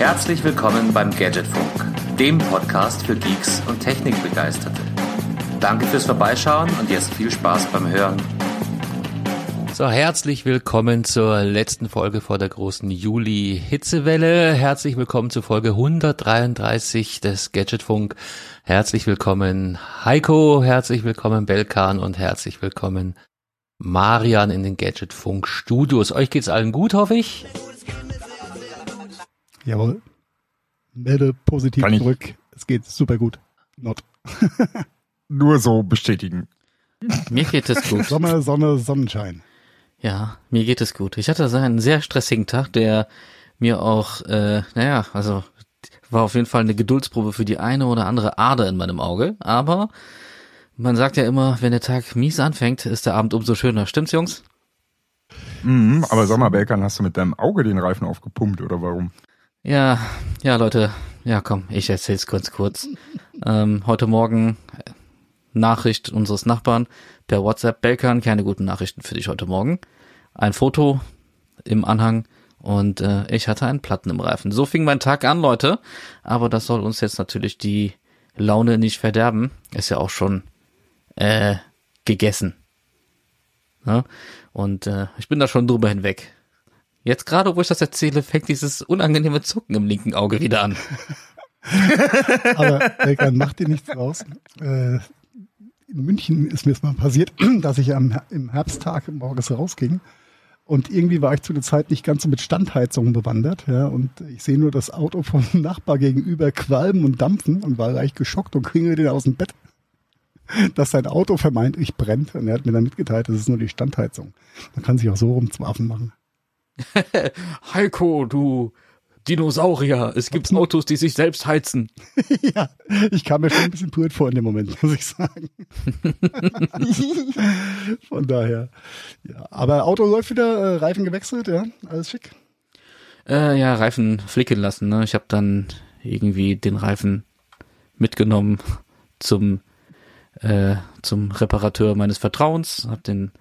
Herzlich willkommen beim Gadgetfunk, dem Podcast für Geeks und Technikbegeisterte. Danke fürs Vorbeischauen und jetzt viel Spaß beim Hören. So, herzlich willkommen zur letzten Folge vor der großen Juli-Hitzewelle. Herzlich willkommen zur Folge 133 des Gadgetfunk. Herzlich willkommen Heiko, herzlich willkommen Belkan und herzlich willkommen Marian in den Gadgetfunk Studios. Euch geht's allen gut, hoffe ich. Jawohl. Melde positiv Kann ich- zurück. Es geht super gut. Not. Nur so bestätigen. Mir geht es gut. Sommer, Sonne, Sonnenschein. Ja, mir geht es gut. Ich hatte so einen sehr stressigen Tag, der mir auch, äh, naja, also war auf jeden Fall eine Geduldsprobe für die eine oder andere Ader in meinem Auge. Aber man sagt ja immer, wenn der Tag mies anfängt, ist der Abend umso schöner. Stimmt's, Jungs? Mhm, aber sag mal, Belkan, hast du mit deinem Auge den Reifen aufgepumpt oder warum? Ja, ja, Leute. Ja, komm, ich erzähl's kurz kurz. ähm, heute Morgen äh, Nachricht unseres Nachbarn per WhatsApp. Belkan, keine guten Nachrichten für dich heute Morgen. Ein Foto im Anhang und äh, ich hatte einen Platten im Reifen. So fing mein Tag an, Leute. Aber das soll uns jetzt natürlich die Laune nicht verderben. Ist ja auch schon äh, gegessen. Ja? Und äh, ich bin da schon drüber hinweg. Jetzt gerade, wo ich das erzähle, fängt dieses unangenehme Zucken im linken Auge wieder an. Aber Elkan, mach dir nichts raus. Äh, in München ist mir es mal passiert, dass ich am, im Herbsttag morgens rausging. Und irgendwie war ich zu der Zeit nicht ganz so mit Standheizungen bewandert. Ja, und ich sehe nur das Auto vom Nachbar gegenüber qualmen und dampfen und war leicht geschockt und kriege den aus dem Bett, dass sein Auto vermeintlich brennt. Und er hat mir dann mitgeteilt, das ist nur die Standheizung. Man kann sich auch so rum zum Affen machen. Heiko, du Dinosaurier, es gibt Autos, die sich selbst heizen. ja, ich kam mir schon ein bisschen berührt vor in dem Moment, muss ich sagen. Von daher. Ja, aber Auto läuft wieder, äh, Reifen gewechselt, ja, alles schick. Äh, ja, Reifen flicken lassen. Ne? Ich habe dann irgendwie den Reifen mitgenommen zum äh, zum Reparateur meines Vertrauens, habe den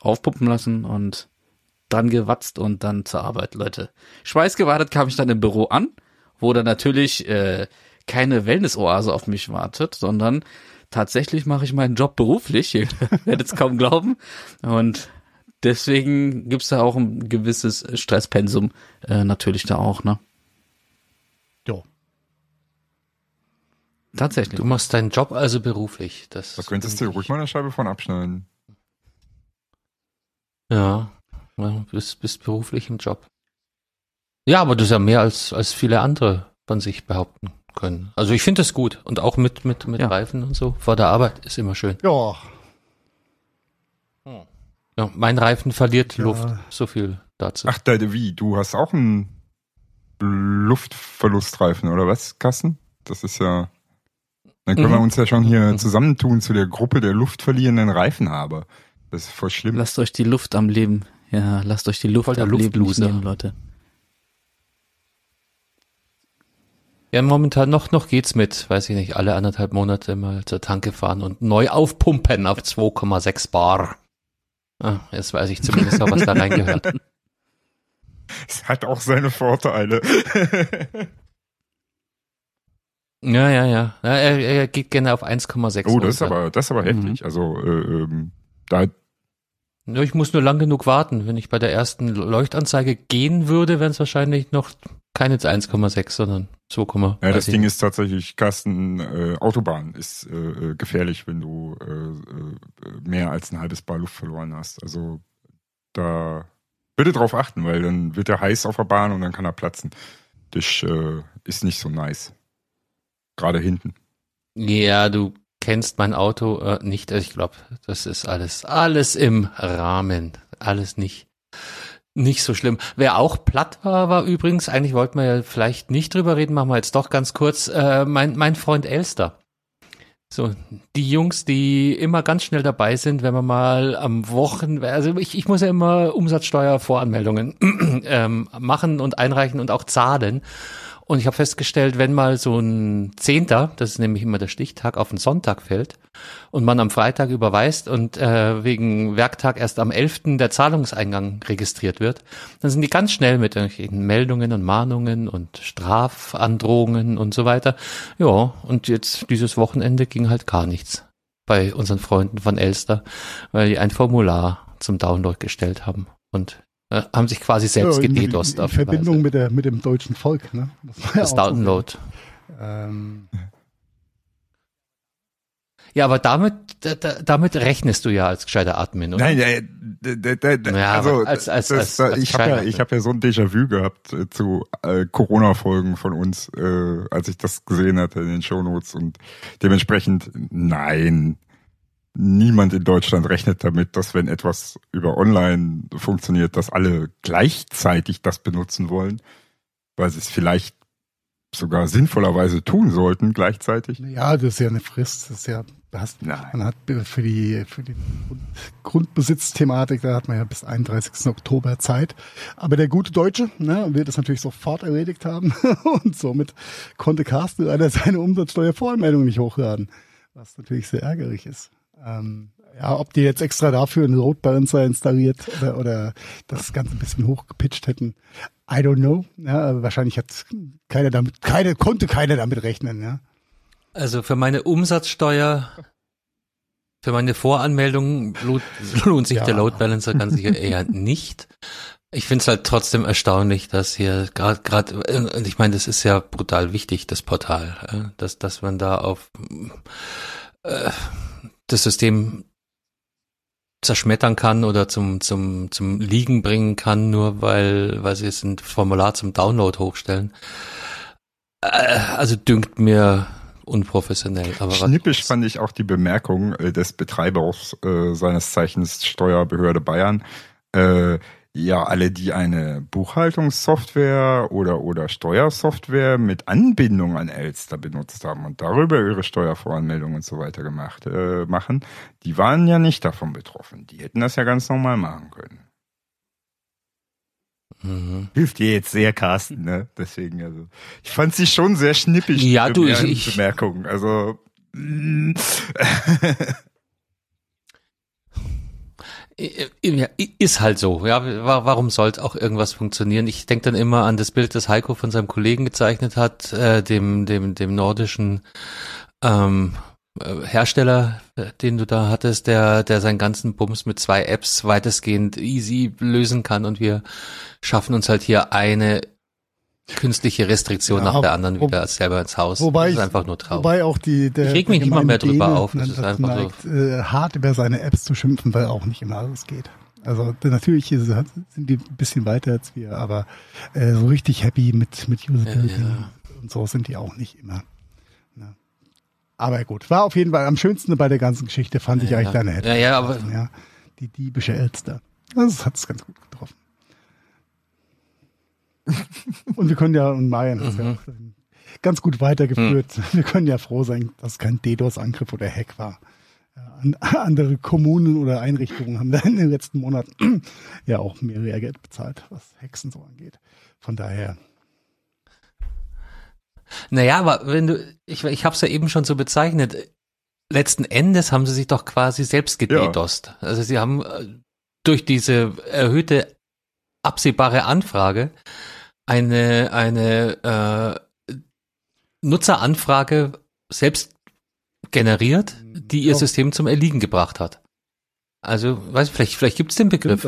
aufpumpen lassen und dran gewatzt und dann zur Arbeit, Leute. Schweißgebadet kam ich dann im Büro an, wo dann natürlich äh, keine Wellness-Oase auf mich wartet, sondern tatsächlich mache ich meinen Job beruflich. Ihr werdet es kaum glauben. Und deswegen gibt's da auch ein gewisses Stresspensum äh, natürlich da auch, ne? Ja. Tatsächlich. Du machst deinen Job also beruflich. Das Da könntest du ruhig mal eine Scheibe von abschneiden. Ja, ja bist, bist beruflich im Job. Ja, aber das ist ja mehr als, als viele andere von sich behaupten können. Also ich finde das gut. Und auch mit, mit, mit Ja. Reifen und so vor der Arbeit ist immer schön. Ja, Ja, mein Reifen verliert Ja. Luft. So viel dazu. Ach, da, wie? Du hast auch einen Luftverlustreifen, oder was, Kassen? Das ist ja. Dann können wir Mhm. uns ja schon hier Mhm. zusammentun zu der Gruppe der luftverlierenden Reifenhaber. Das ist voll schlimm. Lasst euch die Luft am Leben. Ja, lasst euch die Luft Voll der am Leben nicht Luftloser. nehmen, Leute. Ja, momentan noch, noch geht's mit, weiß ich nicht, alle anderthalb Monate mal zur Tanke fahren und neu aufpumpen auf 2,6 Bar. Ah, jetzt weiß ich zumindest noch, was da reingehört. Es hat auch seine Vorteile. Ja, ja, ja. ja er, er geht gerne auf 1,6. oh, das ist aber, das ist aber Mhm. heftig. Also, äh, ähm, da, ich muss nur lang genug warten. Wenn ich bei der ersten Leuchtanzeige gehen würde, wären es wahrscheinlich noch keine 1,6, sondern 2, ja, das Ding ist tatsächlich, Carsten, äh, Autobahn ist äh, äh, gefährlich, wenn du äh, äh, mehr als ein halbes Bar Luft verloren hast. Also, da bitte drauf achten, weil dann wird er heiß auf der Bahn und dann kann er platzen. Das äh, ist nicht so nice. Gerade hinten. Ja, du kennst mein Auto äh, nicht. Also ich glaube, das ist alles, alles im Rahmen. Alles nicht, nicht so schlimm. Wer auch platt war, war übrigens, eigentlich wollten wir ja vielleicht nicht drüber reden, machen wir jetzt doch ganz kurz, äh, mein, mein Freund Elster. So, die Jungs, die immer ganz schnell dabei sind, wenn man mal am Wochen, also ich, ich muss ja immer Umsatzsteuervoranmeldungen ähm, machen und einreichen und auch zahlen. Und ich habe festgestellt, wenn mal so ein Zehnter, das ist nämlich immer der Stichtag, auf den Sonntag fällt und man am Freitag überweist und äh, wegen Werktag erst am 11. der Zahlungseingang registriert wird, dann sind die ganz schnell mit irgendwelchen Meldungen und Mahnungen und Strafandrohungen und so weiter. Ja, und jetzt dieses Wochenende ging halt gar nichts bei unseren Freunden von Elster, weil die ein Formular zum Download gestellt haben und äh, haben sich quasi selbst Ja, gededost In, auf in die Verbindung Weise. mit, der, mit dem deutschen Volk. Ne? Das, war ja das auch so. Download. Ähm, Ja, aber damit, da, da, damit rechnest du ja als gescheiter Admin, oder? Nein, Ja, also aber als- als- das, als- als ich habe ja, ich habe ja so ein Déjà-vu gehabt äh, zu äh, Corona-Folgen von uns, äh, als ich das gesehen hatte in den Shownotes und dementsprechend nein, niemand in Deutschland rechnet damit, dass wenn etwas über Online funktioniert, dass alle gleichzeitig das benutzen wollen, weil sie es vielleicht sogar sinnvollerweise tun sollten gleichzeitig. ja, das ist ja eine Frist. Das ist ja, hast, man hat für die, für die Grund, Grundbesitzthematik, da hat man ja bis 31. Oktober Zeit. Aber der gute Deutsche ne, wird es natürlich sofort erledigt haben und somit konnte Carsten leider seine Umsatzsteuervoranmeldung nicht hochladen, was natürlich sehr ärgerlich ist. Ähm, ja, ob die jetzt extra dafür einen Load Balancer installiert oder, oder das Ganze ein bisschen hochgepitcht hätten, I don't know. Ja, wahrscheinlich hat keiner damit, keine, konnte keiner damit rechnen, ja. Also für meine Umsatzsteuer, für meine Voranmeldung lohnt, lohnt sich Ja. der Load Balancer ganz sicher eher nicht. Ich finde es halt trotzdem erstaunlich, dass hier gerade gerade und ich meine, das ist ja brutal wichtig, das Portal, dass dass man da auf äh, das System zerschmettern kann oder zum zum zum Liegen bringen kann, nur weil weil sie es ein Formular zum Download hochstellen. Äh, also dünkt mir unprofessionell. Aber Schnippisch fand ich auch die Bemerkung äh, des Betreibers äh, seines Zeichens Steuerbehörde Bayern. Äh, ja, alle, die eine Buchhaltungssoftware oder, oder Steuersoftware mit Anbindung an Elster benutzt haben und darüber ihre Steuervoranmeldung und so weiter gemacht äh, machen, die waren ja nicht davon betroffen. Die hätten das ja ganz normal machen können. Mhm. Hilft dir jetzt sehr, Carsten, ne? Deswegen, also. Ich fand sie schon sehr schnippig. Ja, du, ich- ich- Bemerkung. Also. mm. Ja, ist halt so. Ja, wa- warum sollte auch irgendwas funktionieren? Ich denke dann immer an das Bild, das Heiko von seinem Kollegen gezeichnet hat, äh, dem dem dem nordischen ähm, äh, Hersteller, äh, den du da hattest, der der seinen ganzen Bums mit zwei Apps weitestgehend easy lösen kann und wir schaffen uns halt hier eine künstliche Restriktion Ja, nach der anderen wo- wieder selber ins Haus. Wobei das ist ich- einfach nur traurig. Wobei auch die, der, Ich reg mich nicht mal mehr drüber auf, das ist einfach so. neigt, äh, hart über seine Apps zu schimpfen, weil auch nicht immer alles geht. Also natürlich ist, sind die ein bisschen weiter als wir, aber äh, so richtig happy mit, mit Usability Ja, ja. und so sind die auch nicht immer. Ne. Aber gut, war auf jeden Fall am schönsten bei der ganzen Geschichte, fand ich Ja, eigentlich ja. deine Ja, ja, aber- ja, die diebische Elster. Das hat es ganz gut getroffen. Und wir können ja, und Marian hat ja Mhm. auch ganz gut weitergeführt. Wir können ja froh sein, dass es kein DDoS-Angriff oder Hack war. Ja, an, andere Kommunen oder Einrichtungen haben da in den letzten Monaten ja auch mehr Lehrgeld bezahlt, was Hexen so angeht. Von daher, Naja, aber wenn du, ich, ich habe es ja eben schon so bezeichnet, letzten Endes haben sie sich doch quasi selbst gededost. Also sie haben äh, durch diese erhöhte absehbare Anfrage eine, eine äh, Nutzeranfrage selbst generiert, die ihr Ja. System zum Erliegen gebracht hat. Also, weiß vielleicht, vielleicht gibt's den Begriff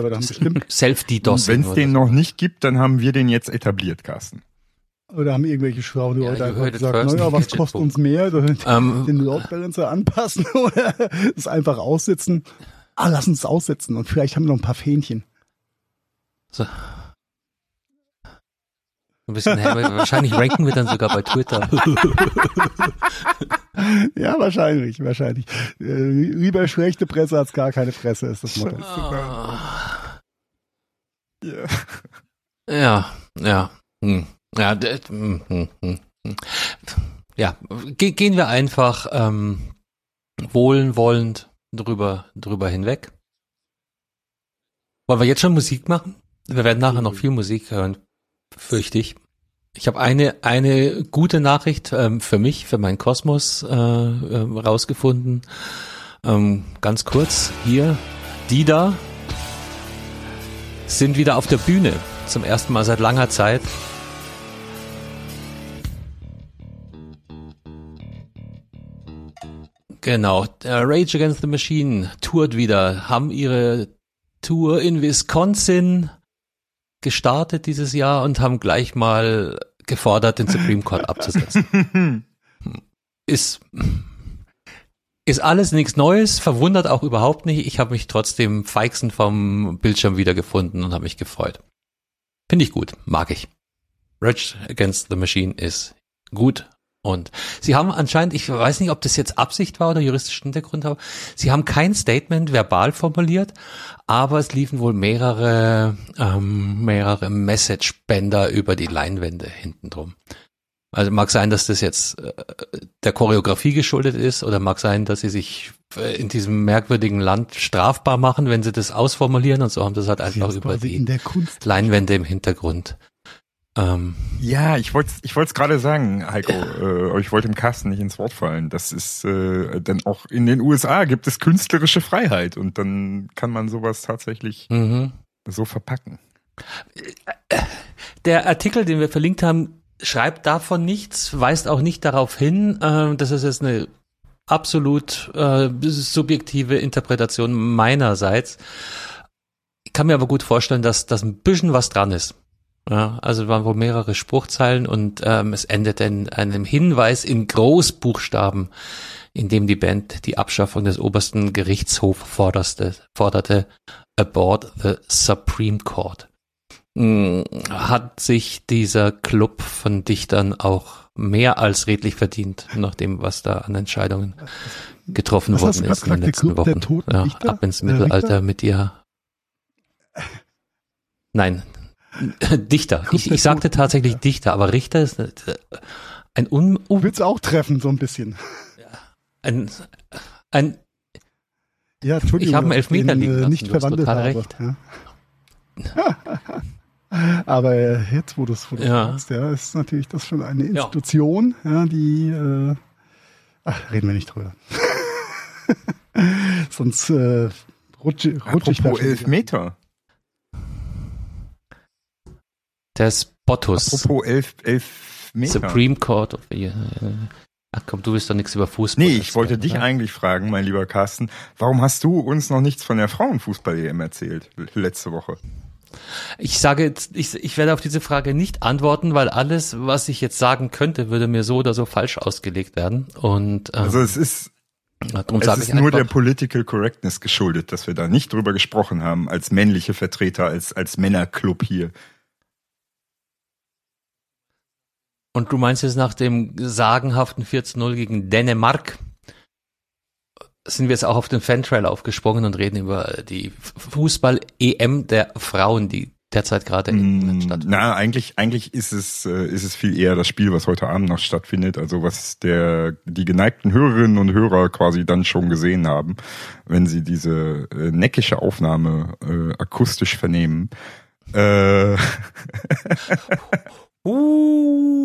Self-DDoSing. Wenn es den so. noch nicht gibt, dann haben wir den jetzt etabliert, Carsten. oder haben irgendwelche schlauen Ja, einfach gesagt, naja, was kostet uns mehr? Den Ähm, den Load Balancer anpassen oder es einfach aussitzen. Ah, lass uns es aussetzen und vielleicht haben wir noch ein paar Fähnchen. So. Ein bisschen, hä, wahrscheinlich ranken wir dann sogar bei Twitter. Ja, wahrscheinlich, wahrscheinlich. Äh, lieber schlechte Presse als gar keine Presse ist das Motto. Ja. Ja, ja. Hm. Ja, hm, hm, hm, hm. ja. Ge gehen wir einfach ähm, wohlwollend drüber, drüber hinweg. Wollen wir jetzt schon Musik machen? Wir werden nachher noch viel Musik hören, fürchte ich. Ich habe eine eine gute Nachricht ähm, für mich, für meinen Kosmos äh, äh, rausgefunden. Ähm, ganz kurz hier, die da sind wieder auf der Bühne zum ersten Mal seit langer Zeit. Genau, Rage Against the Machine tourt wieder, haben ihre Tour in Wisconsin gestartet dieses Jahr und haben gleich mal gefordert, den Supreme Court abzusetzen. ist, ist alles nichts Neues, verwundert auch überhaupt nicht. Ich habe mich trotzdem feixend vom Bildschirm wiedergefunden und habe mich gefreut. Finde ich gut, mag ich. Rage Against the Machine ist gut, und sie haben anscheinend, ich weiß nicht, ob das jetzt Absicht war oder juristischen Hintergrund haben, sie haben kein Statement verbal formuliert, aber es liefen wohl mehrere, ähm, mehrere Message-Bänder über die Leinwände hinten drum. Also mag sein, dass das jetzt äh, der Choreografie geschuldet ist oder mag sein, dass sie sich äh, in diesem merkwürdigen Land strafbar machen, wenn sie das ausformulieren und so haben das halt einfach über die Leinwände im Hintergrund ähm, ja, ich wollte ich wollte es gerade sagen, Heiko, äh, aber ich wollte im Kasten nicht ins Wort fallen. Das ist äh, denn auch in den USA gibt es künstlerische Freiheit und dann kann man sowas tatsächlich mhm. so verpacken. Der Artikel, den wir verlinkt haben, schreibt davon nichts, weist auch nicht darauf hin, äh, dass es jetzt eine absolut äh, subjektive Interpretation meinerseits. Ich kann mir aber gut vorstellen, dass, dass ein bisschen was dran ist. Ja, also waren wohl mehrere Spruchzeilen und ähm, es endete in einem Hinweis in Großbuchstaben, in dem die Band die Abschaffung des obersten Gerichtshofs forderte, forderte aboard the Supreme Court. Hm, hat sich dieser Club von Dichtern auch mehr als redlich verdient, nach dem, was da an Entscheidungen getroffen was worden ist in den letzten Wochen. Ja, ab ins Mittelalter mit ihr. Nein, Dichter. Ich, ich sagte tatsächlich ja. Dichter, aber Richter ist äh, ein un, un Willst auch treffen, so ein bisschen. Ein, ein ja, Entschuldigung, ich habe einen Elfmeter den, liegen äh, lassen, nicht verwandelt habe. Recht. Ja. aber jetzt, wo du es ja. sagst, ja, ist natürlich das schon eine Institution, ja, ja die äh, ach, reden wir nicht drüber. Sonst äh, rutsche, rutsche ich da Elfmeter. Der Spottus. Apropos elf, elf Meter. Supreme Court of the, Ach komm, du willst doch nichts über Fußball. Nee, ich wollte dich oder? eigentlich fragen, mein lieber Carsten, warum hast du uns noch nichts von der Frauenfußball-EM erzählt, letzte Woche? Ich sage jetzt, ich, ich werde auf diese Frage nicht antworten, weil alles, was ich jetzt sagen könnte, würde mir so oder so falsch ausgelegt werden. Und ähm, also es ist Darum es ist nur der Political Correctness geschuldet, dass wir da nicht drüber gesprochen haben, als männliche Vertreter, als, als Männerclub hier. Und du meinst jetzt nach dem sagenhaften 14-0 gegen Dänemark, sind wir jetzt auch auf den Fantrail aufgesprungen und reden über die Fußball-EM der Frauen, die derzeit gerade mm, stattfindet. Na, eigentlich, eigentlich ist es, äh, ist es viel eher das Spiel, was heute Abend noch stattfindet. Also was der, die geneigten Hörerinnen und Hörer quasi dann schon gesehen haben, wenn sie diese äh, neckische Aufnahme äh, akustisch vernehmen. Äh, Uh,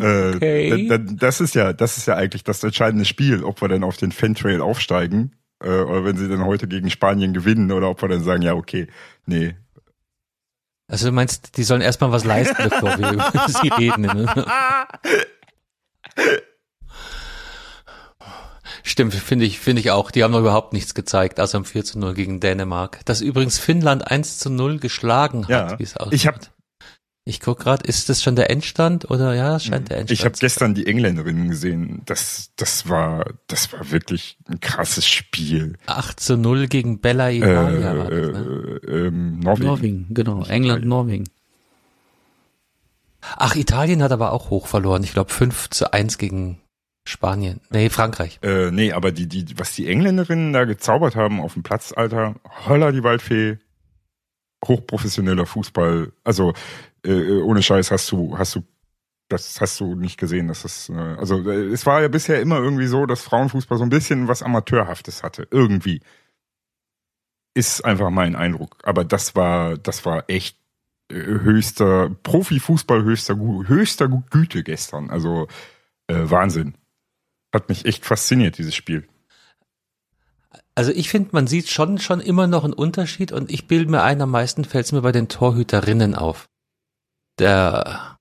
äh, okay. Äh, das ist ja, das ist ja eigentlich das entscheidende Spiel, ob wir dann auf den Fantrail aufsteigen äh, oder wenn sie dann heute gegen Spanien gewinnen oder ob wir dann sagen, ja okay, nee. Also du meinst, die sollen erstmal was leisten, bevor wir über sie reden. Ne? Stimmt, finde ich, finde ich auch. Die haben noch überhaupt nichts gezeigt, außer um 4 zu 0 gegen Dänemark. Das übrigens Finnland 1 zu 0 geschlagen hat, ja, wie es aussieht. Ich habe ich guck gerade, ist das schon der Endstand oder ja, es scheint der Endstand. Ich habe gestern die Engländerinnen gesehen. Das, das war, das war wirklich ein krasses Spiel. 8 zu 0 gegen Bella Italia. Äh, war das, ne? äh, ähm, Norwegen. Norwegen, genau. England, Norwegen. Ach, Italien hat aber auch hoch verloren. Ich glaube 5 zu 1 gegen Spanien. Nee, Frankreich. Äh, nee, aber die, die, was die Engländerinnen da gezaubert haben auf dem Platz, Alter, holla die Waldfee, hochprofessioneller Fußball. Also äh, ohne Scheiß hast du, hast du, das hast du nicht gesehen. Das ist, äh, also äh, es war ja bisher immer irgendwie so, dass Frauenfußball so ein bisschen was Amateurhaftes hatte. Irgendwie. Ist einfach mein Eindruck. Aber das war, das war echt höchster, Profifußball höchster, höchster Güte gestern. Also äh, Wahnsinn. Hat mich echt fasziniert, dieses Spiel. Also ich finde, man sieht schon schon immer noch einen Unterschied und ich bilde mir ein, am meisten fällt es mir bei den Torhüterinnen auf. Der,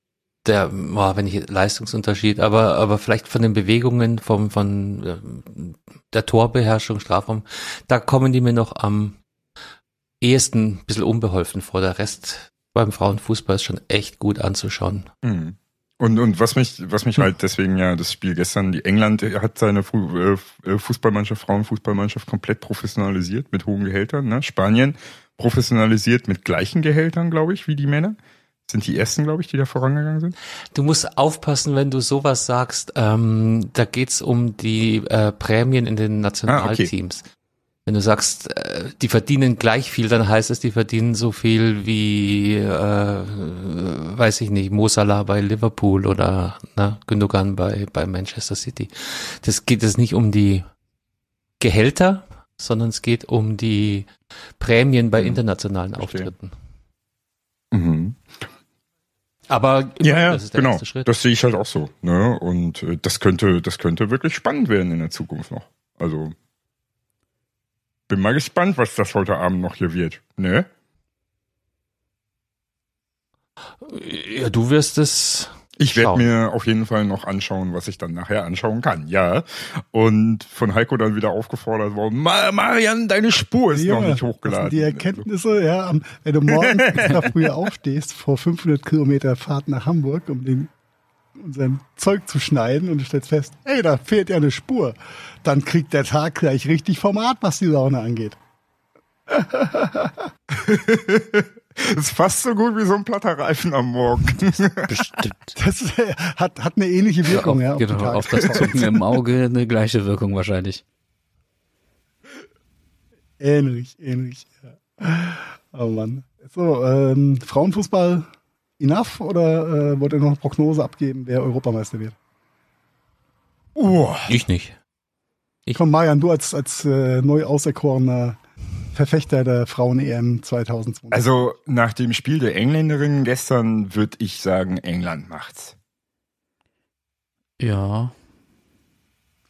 der, oh, wenn ich Leistungsunterschied, aber aber vielleicht von den Bewegungen, vom von äh, der Torbeherrschung, Strafraum, da kommen die mir noch am ehesten ein bisschen unbeholfen vor. Der Rest beim Frauenfußball ist schon echt gut anzuschauen. Mhm. Und, und was mich, was mich halt deswegen ja das Spiel gestern, die England hat seine äh, äh, Fußballmannschaft, Frauenfußballmannschaft komplett professionalisiert mit hohen Gehältern. Ne? Spanien professionalisiert mit gleichen Gehältern, glaube ich, wie die Männer. Sind die ersten, glaube ich, die da vorangegangen sind? Du musst aufpassen, wenn du sowas sagst. Ähm, da geht's um die äh, Prämien in den Nationalteams. Ah, okay. Wenn du sagst, äh, die verdienen gleich viel, dann heißt es, die verdienen so viel wie, äh, weiß ich nicht, Mo Salah bei Liverpool oder na, Gündogan bei, bei Manchester City. Das geht es nicht um die Gehälter, sondern es geht um die Prämien bei mhm. internationalen Verstehe. Auftritten. Mhm. Aber ja, ja das genau. Das sehe ich halt auch so. Ne? Und äh, das könnte, das könnte wirklich spannend werden in der Zukunft noch. Also bin mal gespannt, was das heute Abend noch hier wird. Ne? Ja, du wirst es. Ich werde mir auf jeden Fall noch anschauen, was ich dann nachher anschauen kann. Ja. Und von Heiko dann wieder aufgefordert worden, Marian, deine Spur ist Junge, noch nicht hochgeladen. Die Erkenntnisse, ja, wenn du morgen extra früher aufstehst, vor 500 Kilometer Fahrt nach Hamburg, um den sein Zeug zu schneiden und du stellst fest, hey, da fehlt ja eine Spur. Dann kriegt der Tag gleich richtig Format, was die Laune angeht. Das ist fast so gut wie so ein platter Reifen am Morgen. Bestimmt. Das hat, hat eine ähnliche Wirkung, ja. Auf, genau, auf das Zucken im Auge eine gleiche Wirkung wahrscheinlich. Ähnlich, ähnlich, ja. Oh Mann. So, ähm, Frauenfußball enough oder äh, wollt ihr noch eine Prognose abgeben, wer Europameister wird? Uh. Ich nicht. Ich. Komm, Marian, du als, als äh, neu auserkorener Verfechter der Frauen-EM 2020. Also nach dem Spiel der Engländerinnen gestern würde ich sagen, England macht's. Ja.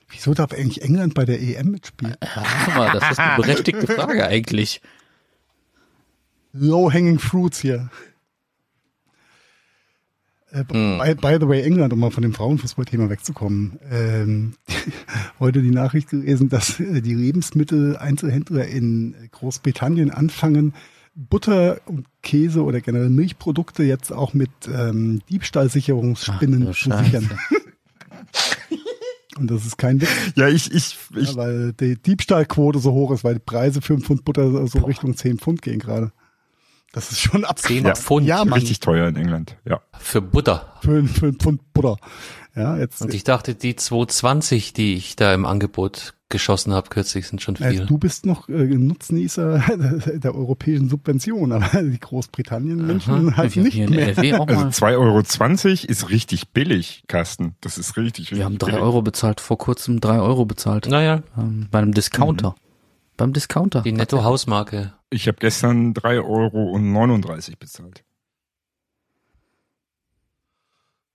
Wieso darf eigentlich England bei der EM mitspielen? Mal, das ist eine berechtigte Frage eigentlich. Low-hanging fruits hier. Äh, mm. by, by, the way, England, um mal von dem Frauenfußballthema wegzukommen. Ähm, heute die Nachricht gelesen, dass äh, die Lebensmitteleinzelhändler in Großbritannien anfangen, Butter und Käse oder generell Milchprodukte jetzt auch mit ähm, Diebstahlsicherungsspinnen Ach, zu sichern. Und das ist kein Witz. Ja, ich, ich, ich. Ja, weil die Diebstahlquote so hoch ist, weil die Preise für einen Pfund Butter so Boah. Richtung 10 Pfund gehen gerade. Das ist schon abgefahren. Ja, Pfund. Ja, Mann. Richtig teuer in England, ja. Für Butter. Für, für ein Pfund Butter. Ja, jetzt. Und ich dachte, die 220, die ich da im Angebot geschossen habe kürzlich, sind schon viel. Also du bist noch äh, Nutznießer der, der europäischen Subvention, aber die Großbritannien-Menschen halt nicht mehr. Also 2,20 Euro ist richtig billig, Carsten. Das ist richtig, richtig Wir haben drei Euro bezahlt, vor kurzem drei Euro bezahlt. Naja. Ähm, bei einem Discounter. Mhm. Beim Discounter. Die Netto-Hausmarke. Ich habe gestern 3,39 Euro bezahlt.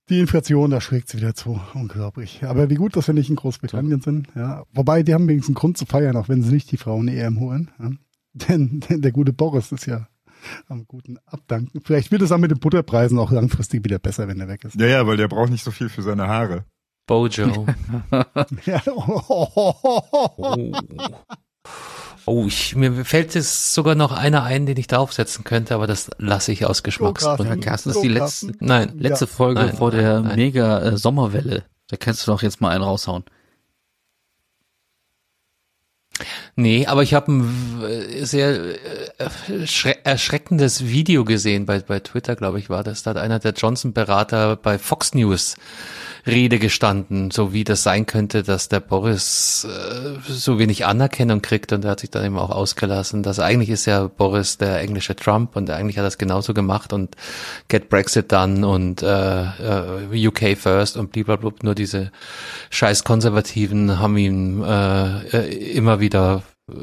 Die Inflation, da schlägt sie wieder zu. Unglaublich. Aber wie gut, dass wir nicht in Großbritannien sind. Ja. Wobei, die haben wenigstens einen Grund zu feiern, auch wenn sie nicht die Frauen EM holen. Ja. Denn, denn der gute Boris ist ja am guten Abdanken. Vielleicht wird es auch mit den Butterpreisen auch langfristig wieder besser, wenn er weg ist. Ja, ja, weil der braucht nicht so viel für seine Haare. Bojo. ja. oh. Oh, ich, mir fällt jetzt sogar noch einer ein, den ich draufsetzen könnte, aber das lasse ich aus Geschmacksgründen. Das ist die letzte, nein, letzte ja. Folge nein, vor der nein. mega äh, Sommerwelle. Da kannst du doch jetzt mal einen raushauen. Nee, aber ich habe ein sehr äh, erschreckendes Video gesehen bei, bei Twitter, glaube ich, war das. Da hat einer der Johnson-Berater bei Fox News Rede gestanden, so wie das sein könnte, dass der Boris äh, so wenig Anerkennung kriegt und er hat sich dann eben auch ausgelassen, dass eigentlich ist ja Boris der englische Trump und eigentlich hat er es genauso gemacht und Get Brexit dann und äh, äh, UK first und blablabla, nur diese scheiß Konservativen haben ihn äh, äh, immer wieder äh,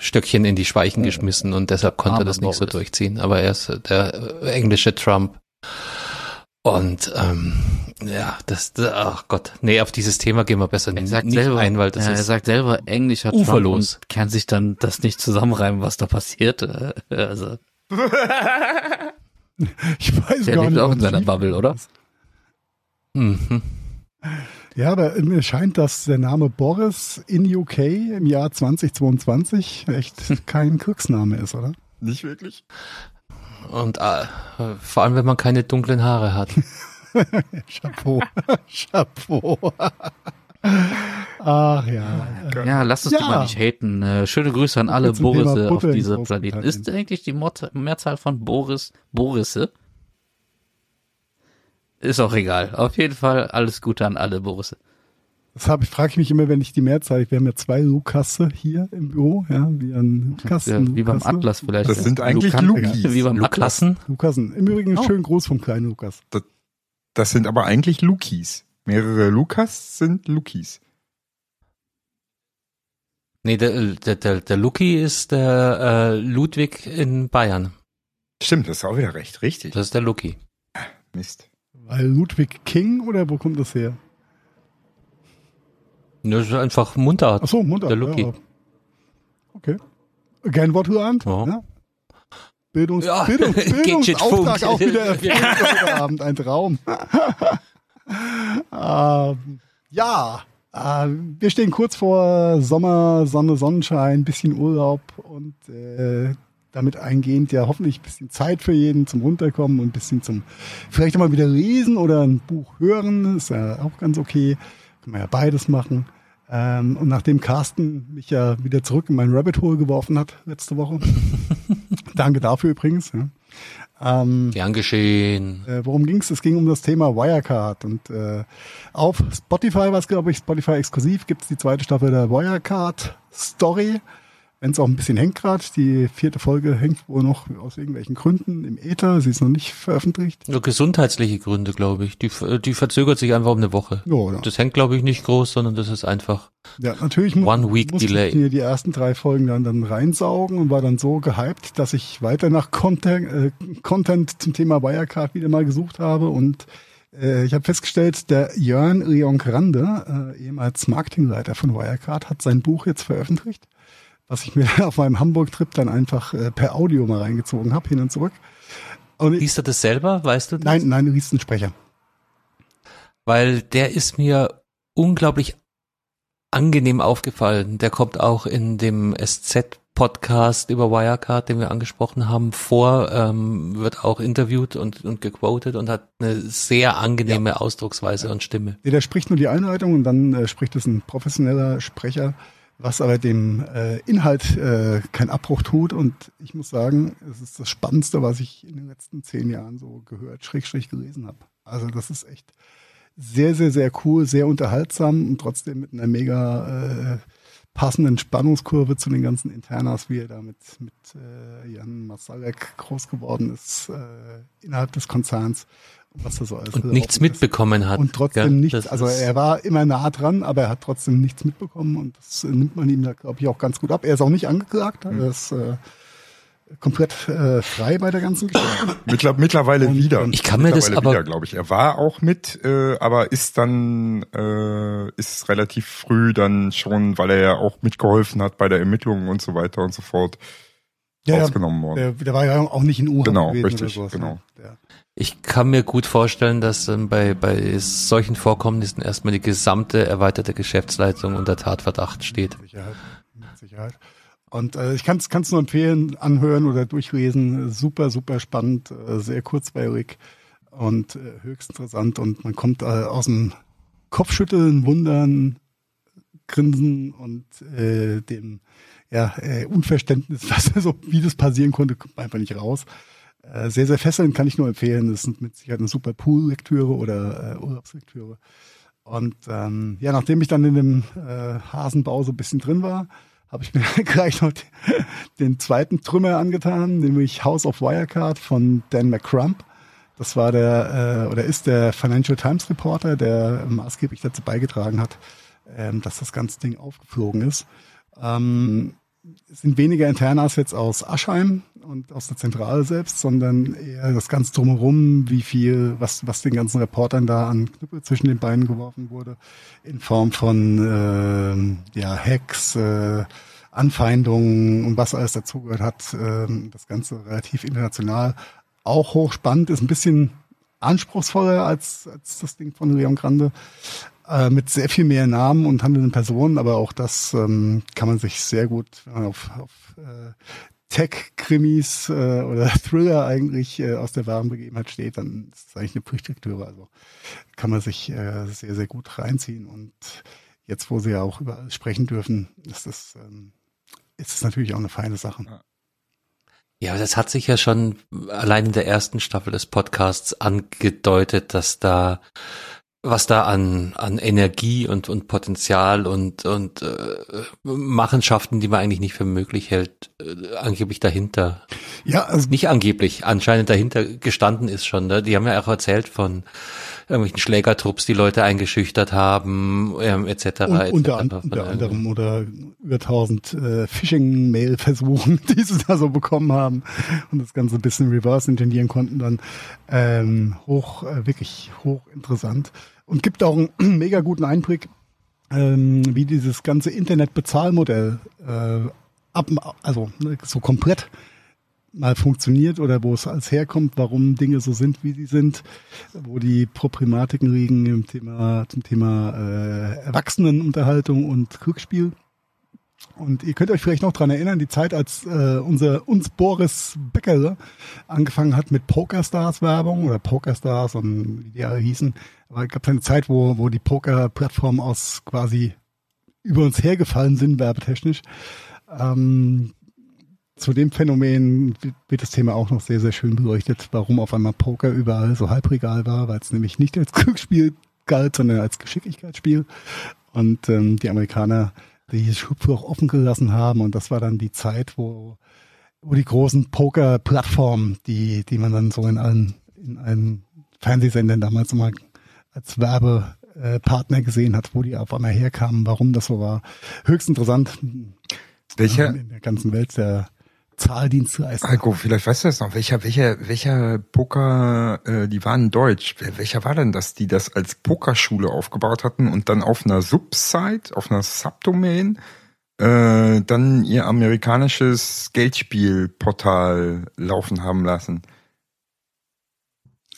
Stöckchen in die Speichen geschmissen und deshalb konnte er das nicht so durchziehen. Aber er ist der äh, englische Trump. Und ähm, ja, das, ach Gott, nee, auf dieses Thema gehen wir besser Er nicht, sagt nicht selber, ein, weil das ja, er ist sagt selber englischer Trump uferlos. und kann sich dann das nicht zusammenreimen, was da passiert. Äh, Also, Ich weiß der gar lebt nicht. auch in seiner Bubble, oder? mhm. Ja, aber mir scheint, dass der Name Boris in UK im Jahr 2022 echt kein Kriegsname ist, oder? Nicht wirklich? und äh, vor allem, wenn man keine dunklen Haare hat. Chapeau. Chapeau. Ach ja. Ja, lass uns Ja. die mal nicht haten. Äh, schöne Grüße an alle Borisse auf diesem. Planeten. Ist eigentlich die Mord Mehrzahl von Boris Borisse? Ist auch egal. Auf jeden Fall alles Gute an alle Borisse. Das habe ich, frage ich mich immer, wenn ich die Mehrzahl, wir haben ja zwei Lukasse hier im Büro, ja, wie ein Lukas. Ja, wie beim Lukasse. Atlas vielleicht. Das ja. sind eigentlich Lukan- Lukis. Wie beim. Lukassen? Lukassen. Im Übrigen Oh. schön groß vom kleinen Lukas. Das sind aber eigentlich Lukis. Mehrere Lukas sind Lukis. Nee, der, der, der, der Luki ist der äh, Ludwig in Bayern. Stimmt, das ist auch wieder recht. Richtig. Das ist der Luki. Mist. Weil Ludwig King oder wo kommt das her? Das ist einfach Mundart. Ach so, Munter. Der Luki. Ja. Okay. Kein Wort geahnt. Ja. Ja. Bildungs Ja, Bildungs geht Bildungsauftrag auch wieder erfüllt heute Abend. Ein Traum. ähm, ja, äh, wir stehen kurz vor Sommer, Sonne, Sonnenschein, bisschen Urlaub und äh, damit eingehend ja hoffentlich ein bisschen Zeit für jeden zum Runterkommen und ein bisschen zum vielleicht auch mal wieder lesen oder ein Buch hören. Ist ja auch ganz okay. Kann man ja beides machen. Ähm, und nachdem Carsten mich ja wieder zurück in mein Rabbit Hole geworfen hat letzte Woche. Danke dafür übrigens. Ja. Ähm, Gern geschehen. äh, worum ging's? Es ging um das Thema Wirecard. Und äh, auf Spotify, was glaube ich, Spotify exklusiv, gibt's die zweite Staffel der Wirecard Story. Wenn es auch ein bisschen hängt gerade. Die vierte Folge hängt wohl noch aus irgendwelchen Gründen im Äther. Sie ist noch nicht veröffentlicht. Nur gesundheitliche Gründe, glaube ich. Die, die verzögert sich einfach um eine Woche. Ja, oder? Das hängt, glaube ich, nicht groß, sondern das ist einfach. Ja, natürlich One week musste delay. ich mir die ersten drei Folgen dann, dann reinsaugen und war dann so gehypt, dass ich weiter nach Content, äh, Content zum Thema Wirecard wieder mal gesucht habe und äh, ich habe festgestellt, der Jörn Rionkrande, äh, ehemals Marketingleiter von Wirecard, hat sein Buch jetzt veröffentlicht, was ich mir auf meinem Hamburg-Trip dann einfach äh, per Audio mal reingezogen habe, hin und zurück. Und Liest du das selber? Weißt du das? nein, nein, Riesensprecher. Weil der ist mir unglaublich angenehm aufgefallen. Der kommt auch in dem SZ-Podcast über Wirecard, den wir angesprochen haben, vor, ähm, wird auch interviewt und, und gequotet und hat eine sehr angenehme Ausdrucksweise und Stimme. Nee, der spricht nur die Einleitung und dann äh, spricht es ein professioneller Sprecher, was aber dem äh, Inhalt äh, keinen Abbruch tut. Und ich muss sagen, es ist das Spannendste, was ich in den letzten zehn Jahren so gehört, Schrägstrich gelesen habe. Also das ist echt sehr, sehr, sehr cool, sehr unterhaltsam und trotzdem mit einer mega äh, passenden Spannungskurve zu den ganzen Internas, wie er da mit, mit äh, Jan Masalek groß geworden ist äh, innerhalb des Konzerns. Und was da so alles Und nichts ist. mitbekommen hat. Und trotzdem gell? nichts, also er war immer nah dran, aber er hat trotzdem nichts mitbekommen und das äh, nimmt man ihm da, glaube ich, auch ganz gut ab. Er ist auch nicht angeklagt, Mhm. er ist äh, komplett äh, frei bei der ganzen Geschichte. Mittler, mittlerweile Und- wieder. Ich kann mir das Mittlerweile aber- wieder, glaube ich. Er war auch mit, äh, aber ist dann äh, ist relativ früh dann schon, weil er ja auch mitgeholfen hat bei der Ermittlung und so weiter und so fort, Ja, ausgenommen worden. der, der war ja auch nicht in U-Haft Genau, richtig, oder sowas. genau. Ne? Der, Ich kann mir gut vorstellen, dass ähm, bei, bei solchen Vorkommnissen erstmal die gesamte erweiterte Geschäftsleitung unter Tatverdacht steht. Mit Sicherheit. Mit Sicherheit. Und äh, ich kann es nur empfehlen, anhören oder durchlesen. Super, super spannend, äh, sehr kurzweilig und äh, höchst interessant. Und man kommt äh, aus dem Kopfschütteln, Wundern, Grinsen und äh, dem ja, äh, Unverständnis, was so, wie das passieren konnte, kommt einfach nicht raus. Äh, sehr, sehr fesselnd kann ich nur empfehlen. Das ist mit Sicherheit eine super Pool-Lektüre oder äh, Urlaubslektüre. Und ähm, ja, nachdem ich dann in dem äh, Hasenbau so ein bisschen drin war, habe ich mir gleich noch den, den zweiten Trümmer angetan, nämlich House of Wirecard von Dan McCrump. Das war der äh, oder ist der Financial Times Reporter, der maßgeblich dazu beigetragen hat, ähm, dass das ganze Ding aufgeflogen ist. Ähm, sind weniger Internas jetzt aus Aschheim und aus der Zentrale selbst, sondern eher das Ganze drumherum, wie viel, was, was den ganzen Reportern da an Knüppel zwischen den Beinen geworfen wurde, in Form von äh, ja, Hacks, äh, Anfeindungen und was alles dazugehört hat. Äh, das Ganze relativ international. Auch hochspannend, ist ein bisschen anspruchsvoller als, als das Ding von Leon Grande äh, mit sehr viel mehr Namen und handelnden Personen, aber auch das ähm, kann man sich sehr gut auf, auf äh, Tech-Krimis äh, oder Thriller eigentlich äh, aus der wahren Begebenheit steht, dann ist es eigentlich eine Pflichtlektüre. Also kann man sich äh, sehr, sehr gut reinziehen. Und jetzt, wo sie ja auch über sprechen dürfen, ist das, ähm, ist es natürlich auch eine feine Sache. Ja, das hat sich ja schon allein in der ersten Staffel des Podcasts angedeutet, dass da was da an, an Energie und, und Potenzial und, und äh, Machenschaften, die man eigentlich nicht für möglich hält, äh, angeblich dahinter. Ja, also nicht angeblich, anscheinend dahinter gestanden ist schon. Ne? Die haben ja auch erzählt von irgendwelchen Schlägertrupps, die Leute eingeschüchtert haben, ähm, etc. Und, etc. Unter, an, unter anderem oder über tausend äh, Phishing-Mail-Versuchen, die sie da so bekommen haben und das Ganze ein bisschen reverse engineeren konnten, dann ähm, hoch, äh, wirklich hochinteressant und gibt auch einen mega guten Einblick, ähm, wie dieses ganze Internet-Bezahlmodell äh, ab, also ne, so komplett mal funktioniert oder wo es als herkommt, warum Dinge so sind, wie sie sind, wo die Problematiken liegen im Thema, zum Thema äh, Erwachsenenunterhaltung und Glücksspiel. Und ihr könnt euch vielleicht noch dran erinnern, die Zeit, als äh, unser uns Boris Becker angefangen hat mit Pokerstars Werbung oder Pokerstars und wie die alle hießen. Aber es gab eine Zeit, wo, wo die Poker-Plattformen aus quasi über uns hergefallen sind, werbetechnisch. Ähm, zu dem Phänomen wird das Thema auch noch sehr, sehr schön beleuchtet, warum auf einmal Poker überall so halbregal war, weil es nämlich nicht als Glücksspiel galt, sondern als Geschicklichkeitsspiel. Und ähm, die Amerikaner die Schlupfloch offen gelassen haben. Und das war dann die Zeit, wo, wo die großen Poker-Plattformen, die, die man dann so in allen, in allen Fernsehsendern damals immer als Werbepartner gesehen hat, wo die auf einmal herkamen, warum das so war. Höchst interessant. Welcher? In der ganzen Welt der Zahldienstleister. Alko, vielleicht weißt du das noch. Welcher, welcher, welcher Poker, äh, die waren deutsch. Welcher war denn das, die das als Pokerschule aufgebaut hatten und dann auf einer Subsite, auf einer Subdomain, äh, dann ihr amerikanisches Geldspielportal laufen haben lassen?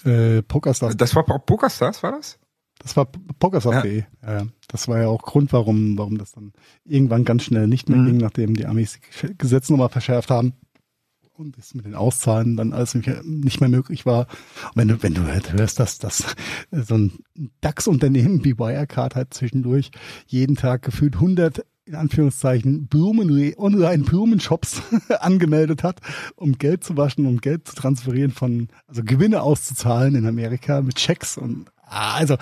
Äh, Pokerstars. Das war Pokerstars, war das? Das war Pokerstars.de. Ja. ja. Das war ja auch Grund, warum, warum das dann irgendwann ganz schnell nicht mehr mhm. ging, nachdem die Amis die Gesetze nochmal verschärft haben und es mit den Auszahlen dann alles nicht mehr möglich war. Und wenn du, wenn du halt hörst, dass das so ein DAX-Unternehmen wie Wirecard halt zwischendurch jeden Tag gefühlt 100 in Anführungszeichen Blumen, online Blumenshops angemeldet hat, um Geld zu waschen, um Geld zu transferieren von, also Gewinne auszuzahlen in Amerika mit Checks und also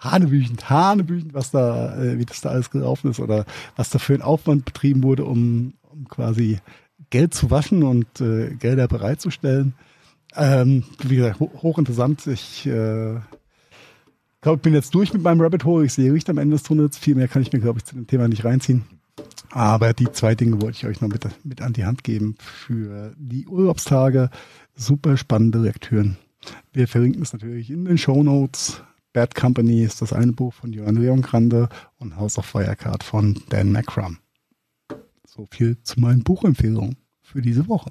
hanebüchend, hanebüchend, was da, äh, wie das da alles gelaufen ist oder was da für ein Aufwand betrieben wurde, um, um quasi Geld zu waschen und äh, Gelder bereitzustellen. Ähm, wie gesagt, ho hochinteressant. Ich äh, glaube, ich bin jetzt durch mit meinem Rabbit Hole. Ich sehe Licht am Ende des Tunnels. Viel mehr kann ich mir, glaube ich, zu dem Thema nicht reinziehen. Aber die zwei Dinge wollte ich euch noch mit, mit an die Hand geben für die Urlaubstage. Super spannende Lektüren. Wir verlinken es natürlich in den Show Notes. Bad Company ist das eine Buch von Johann Leon Grande und House of Wirecard von Dan McCrum. So viel zu meinen Buchempfehlungen für diese Woche.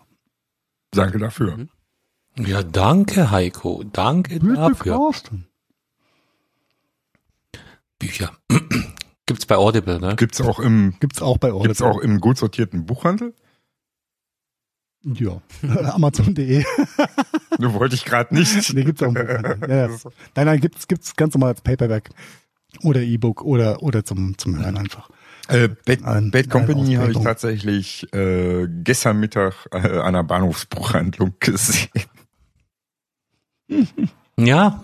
Danke dafür. Mhm. Ja, danke Heiko. Danke Bitte dafür. Carsten. Bücher. Gibt's bei Audible, ne? Gibt's auch im Gibt's auch bei Audible. Gibt's auch im gut sortierten Buchhandel? Ja, Amazon.de. du wollte ich gerade nicht. Nee, gibt's auch. Ja, ja. Nein, nein, gibt's gibt's ganz normal als Paperback oder E-Book oder oder zum zum Hören einfach. Äh, Bad, ein, Bad Company habe ich tatsächlich äh, gestern Mittag äh, an einer Bahnhofsbuchhandlung gesehen. Ja,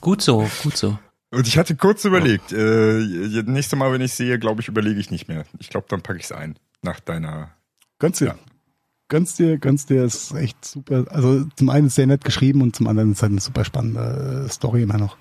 gut so, gut so. Und ich hatte kurz überlegt, äh, nächstes Mal, wenn ich sehe, glaube ich, überlege ich nicht mehr. Ich glaube, dann packe ich es ein. Nach deiner. Ganz ja gönn's dir, gönn's dir, ist echt super. Also zum einen ist sehr nett geschrieben und zum anderen ist halt eine super spannende äh, Story immer noch.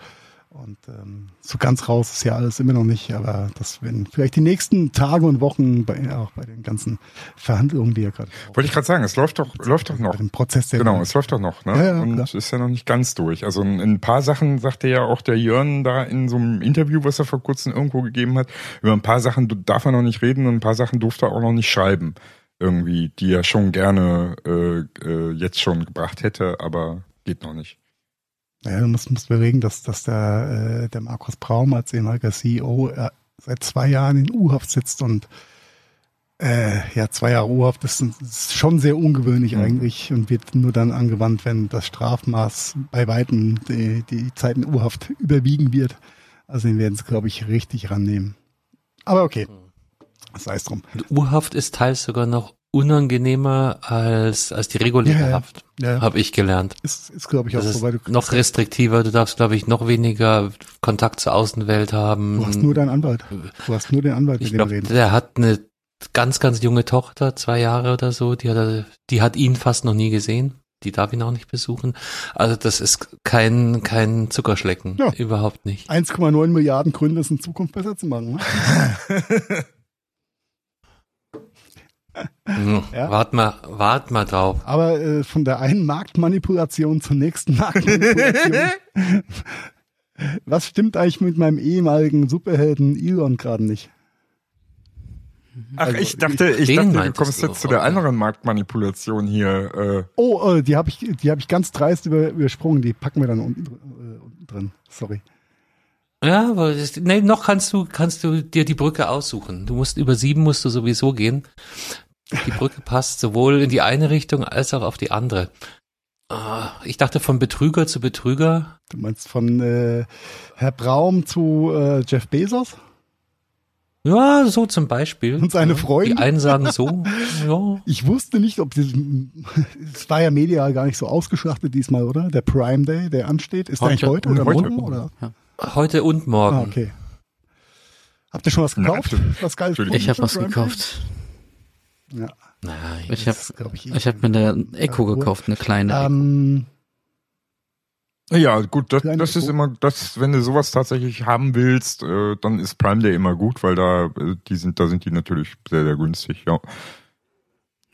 Und ähm, so ganz raus ist ja alles immer noch nicht, aber das werden vielleicht die nächsten Tage und Wochen bei, auch bei den ganzen Verhandlungen, die ja gerade Wollte ich gerade sagen, es läuft doch, läuft doch noch. dem Prozess der Genau, es läuft doch noch, ne? Ja, ja, und klar. ist ja noch nicht ganz durch. Also in ein paar Sachen sagte ja auch der Jörn da in so einem Interview, was er vor kurzem irgendwo gegeben hat, über ein paar Sachen darf er noch nicht reden und ein paar Sachen durfte er auch noch nicht schreiben. Irgendwie, die er schon gerne äh, äh, jetzt schon gebracht hätte, aber geht noch nicht. Naja, du musst, musst überlegen, dass, dass der, äh, der Markus Braum als ehemaliger CEO äh, seit zwei Jahren in U-Haft sitzt und äh, ja, zwei Jahre U-Haft ist, ist schon sehr ungewöhnlich Mhm. eigentlich und wird nur dann angewandt, wenn das Strafmaß bei Weitem die, die Zeit in U-Haft überwiegen wird. Also den werden sie, glaube ich, richtig rannehmen. Aber okay, sei es drum. Und U-Haft ist teils sogar noch unangenehmer als, als die reguläre Ja, ja. Haft, Ja, habe ich gelernt. ist, ist glaube ich, auch Das so, weil du, noch restriktiver, du darfst, glaube ich, noch weniger Kontakt zur Außenwelt haben. du hast nur deinen Anwalt. Du hast nur den Anwalt, mit ich dem du glaube, reden. der hat eine ganz, ganz junge Tochter, zwei Jahre oder so, die hat, die hat ihn fast noch nie gesehen. Die darf ihn auch nicht besuchen. Also das ist kein, kein Zuckerschlecken. Ja. Überhaupt nicht. 1,9 Milliarden Gründe, es in Zukunft besser zu machen. Ne? Mhm. Ja. Wart mal, wart mal drauf. Aber äh, von der einen Marktmanipulation zur nächsten Marktmanipulation. Was stimmt eigentlich mit meinem ehemaligen Superhelden Elon gerade nicht? Ach, Also, ich dachte, ich Den dachte, du kommst du. jetzt zu der Okay. anderen Marktmanipulation hier. Äh, Oh, äh, die habe ich, die habe ich ganz dreist über, übersprungen. Die packen wir dann unten, äh, unten drin. Sorry. Ja, aber das, nee, noch kannst du, kannst du dir die Brücke aussuchen. Du musst über sieben musst du sowieso gehen. Die Brücke passt sowohl in die eine Richtung als auch auf die andere. Ah, Ich dachte von Betrüger zu Betrüger. Du meinst von äh, Herr Braum zu äh, Jeff Bezos Ja, so zum Beispiel. und seine Die Freunde? einen sagen so, ja. Ich wusste nicht, ob die, es war ja medial gar nicht so ausgeschlachtet diesmal, oder? Der Prime Day, der ansteht. Ist der eigentlich heute oder Heute. morgen? Oder? Heute und morgen. Ah, okay. Habt ihr schon was gekauft? Na, was geil. Ich habe was Prime Day? Ja, Nein. Ich habe glaub ich, ich hab mir eine Echo Ja, gekauft, eine kleine. ähm, ja, gut, das, das ist immer, das, wenn du sowas tatsächlich haben willst, äh, dann ist Prime Day immer gut, weil da, äh, die sind, da sind die natürlich sehr, sehr günstig, ja.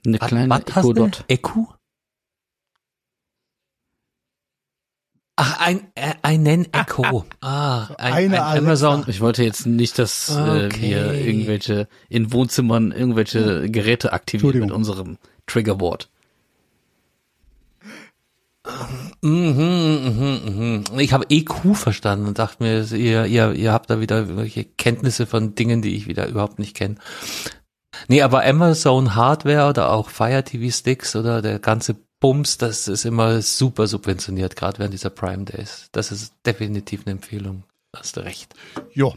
eine Was, kleine was hast Echo? Dot. Echo? Ach, ein, äh, einen Echo. Ah, ein, eine ein Amazon. Ich wollte jetzt nicht, dass äh, Okay. wir irgendwelche in Wohnzimmern irgendwelche Geräte aktivieren mit unserem Triggerwort. Mhm, mhm, mhm. Ich habe EQ verstanden und dachte mir, ihr, ihr, ihr habt da wieder welche Kenntnisse von Dingen, die ich wieder überhaupt nicht kenne. Nee, aber Amazon Hardware oder auch Fire TV Sticks oder der ganze Bums, das ist immer super subventioniert, gerade während dieser Prime Days. Das ist definitiv eine Empfehlung. Hast du recht. ja,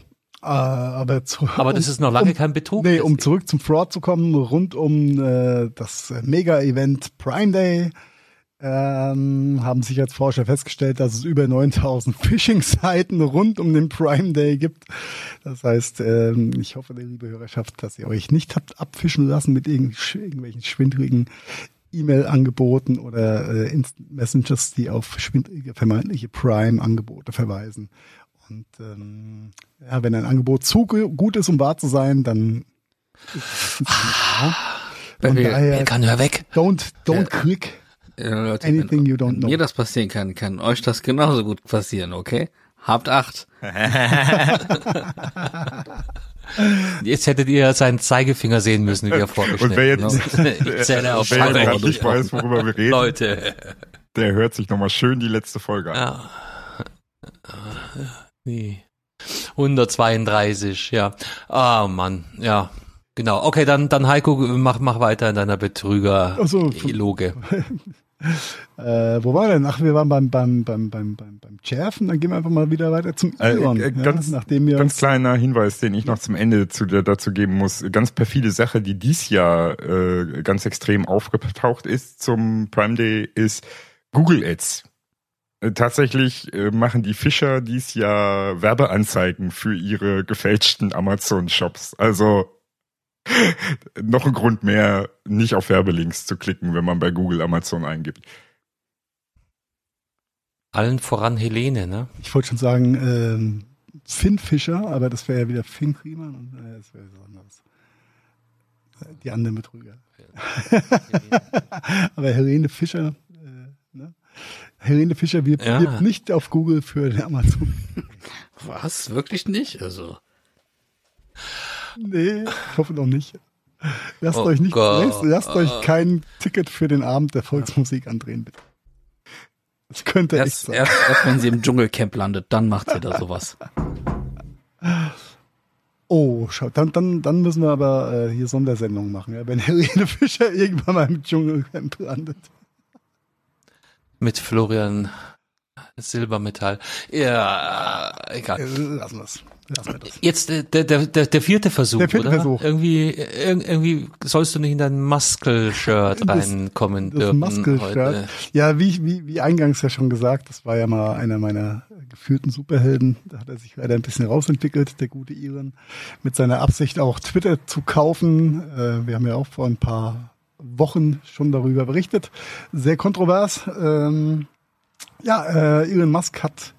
äh, aber, zu, Aber das ist noch lange um, kein Betrug. Nee, um zurück zum Fraud zu kommen, rund um äh, das Mega-Event Prime Day ähm, haben Sicherheitsforscher festgestellt, dass es über 9000 Phishing-Seiten rund um den Prime Day gibt. Das heißt, ähm, ich hoffe, liebe Hörerschaft, dass ihr euch nicht habt abfischen lassen mit irgend, sch- irgendwelchen schwindeligen E-Mail-Angeboten oder äh, Instant Messengers, die auf vermeintliche Prime-Angebote verweisen. Und ähm, ja, wenn ein Angebot zu gu- gut ist, um wahr zu sein, dann wahr. Von Wer- daher, Wer kann hör weg? don't, don't click Ja, Leute, anything wenn you don't know. mir das passieren kann, kann euch das genauso gut passieren, okay? Habt acht. Jetzt hättet ihr seinen Zeigefinger sehen müssen, wie er vorgestellt Und wer jetzt, Ich zähle auf wer jetzt nicht weiß, worüber wir reden, Leute. der hört sich nochmal schön die letzte Folge an. Ja. Nee. 132, ja. Ah, Mann, ja. Genau. Okay, dann, dann Heiko, mach, mach weiter in deiner Betrüger-Loge. Äh, wo war denn? Ach, wir waren beim beim beim beim beim beim Schärfen. Dann gehen wir einfach mal wieder weiter zum Äh, Elon. äh, ganz- ja, nachdem wir Ganz kleiner Hinweis, den ich noch zum Ende zu, dazu geben muss. Ganz perfide Sache, die dies Jahr äh, ganz extrem aufgetaucht ist zum Prime Day, ist Google Ads. Äh, Tatsächlich äh, machen die Fischer dies Jahr Werbeanzeigen für ihre gefälschten Amazon-Shops. Also noch ein Grund mehr, nicht auf Werbelinks zu klicken, wenn man bei Google Amazon eingibt. Allen voran Helene, ne? Ich wollte schon sagen, ähm, Finn Fischer, aber das wäre ja wieder Finn Riemann und äh, das wäre was anderes. Äh, Die anderen Betrüger. aber Helene Fischer, äh, ne? Helene Fischer wirbt, Ja. wirbt nicht auf Google für den Amazon. Was? Wirklich nicht? Also. Nee, ich hoffe noch nicht. Lasst Oh euch nicht, Gott. lasst, lasst euch kein Ticket für den Abend der Volksmusik andrehen, bitte. Das könnte Erst, sein. erst, erst wenn sie im Dschungelcamp landet, dann macht sie da sowas. Oh, schau, dann, dann, dann müssen wir aber äh, hier Sondersendungen machen, ja, wenn Helene Fischer irgendwann mal im Dschungelcamp landet. Mit Florian Silbermetall. Ja, Äh, egal. lassen wir es. Lassen wir das. Jetzt äh, der, der, der, der vierte Versuch, Der vierte oder? Versuch. Irgendwie, irg- irgendwie sollst du nicht in dein Muscle-Shirt Das- reinkommen Das dürfen Muskel-Shirt. heute. Ja, wie, wie, wie eingangs ja schon gesagt, das war ja mal einer meiner gefühlten Superhelden. Da hat er sich leider ein bisschen rausentwickelt, der gute Iren, mit seiner Absicht auch Twitter zu kaufen. Äh, wir haben ja auch vor ein paar Wochen schon darüber berichtet. Sehr kontrovers. Ähm, ja, äh, Elon Musk hat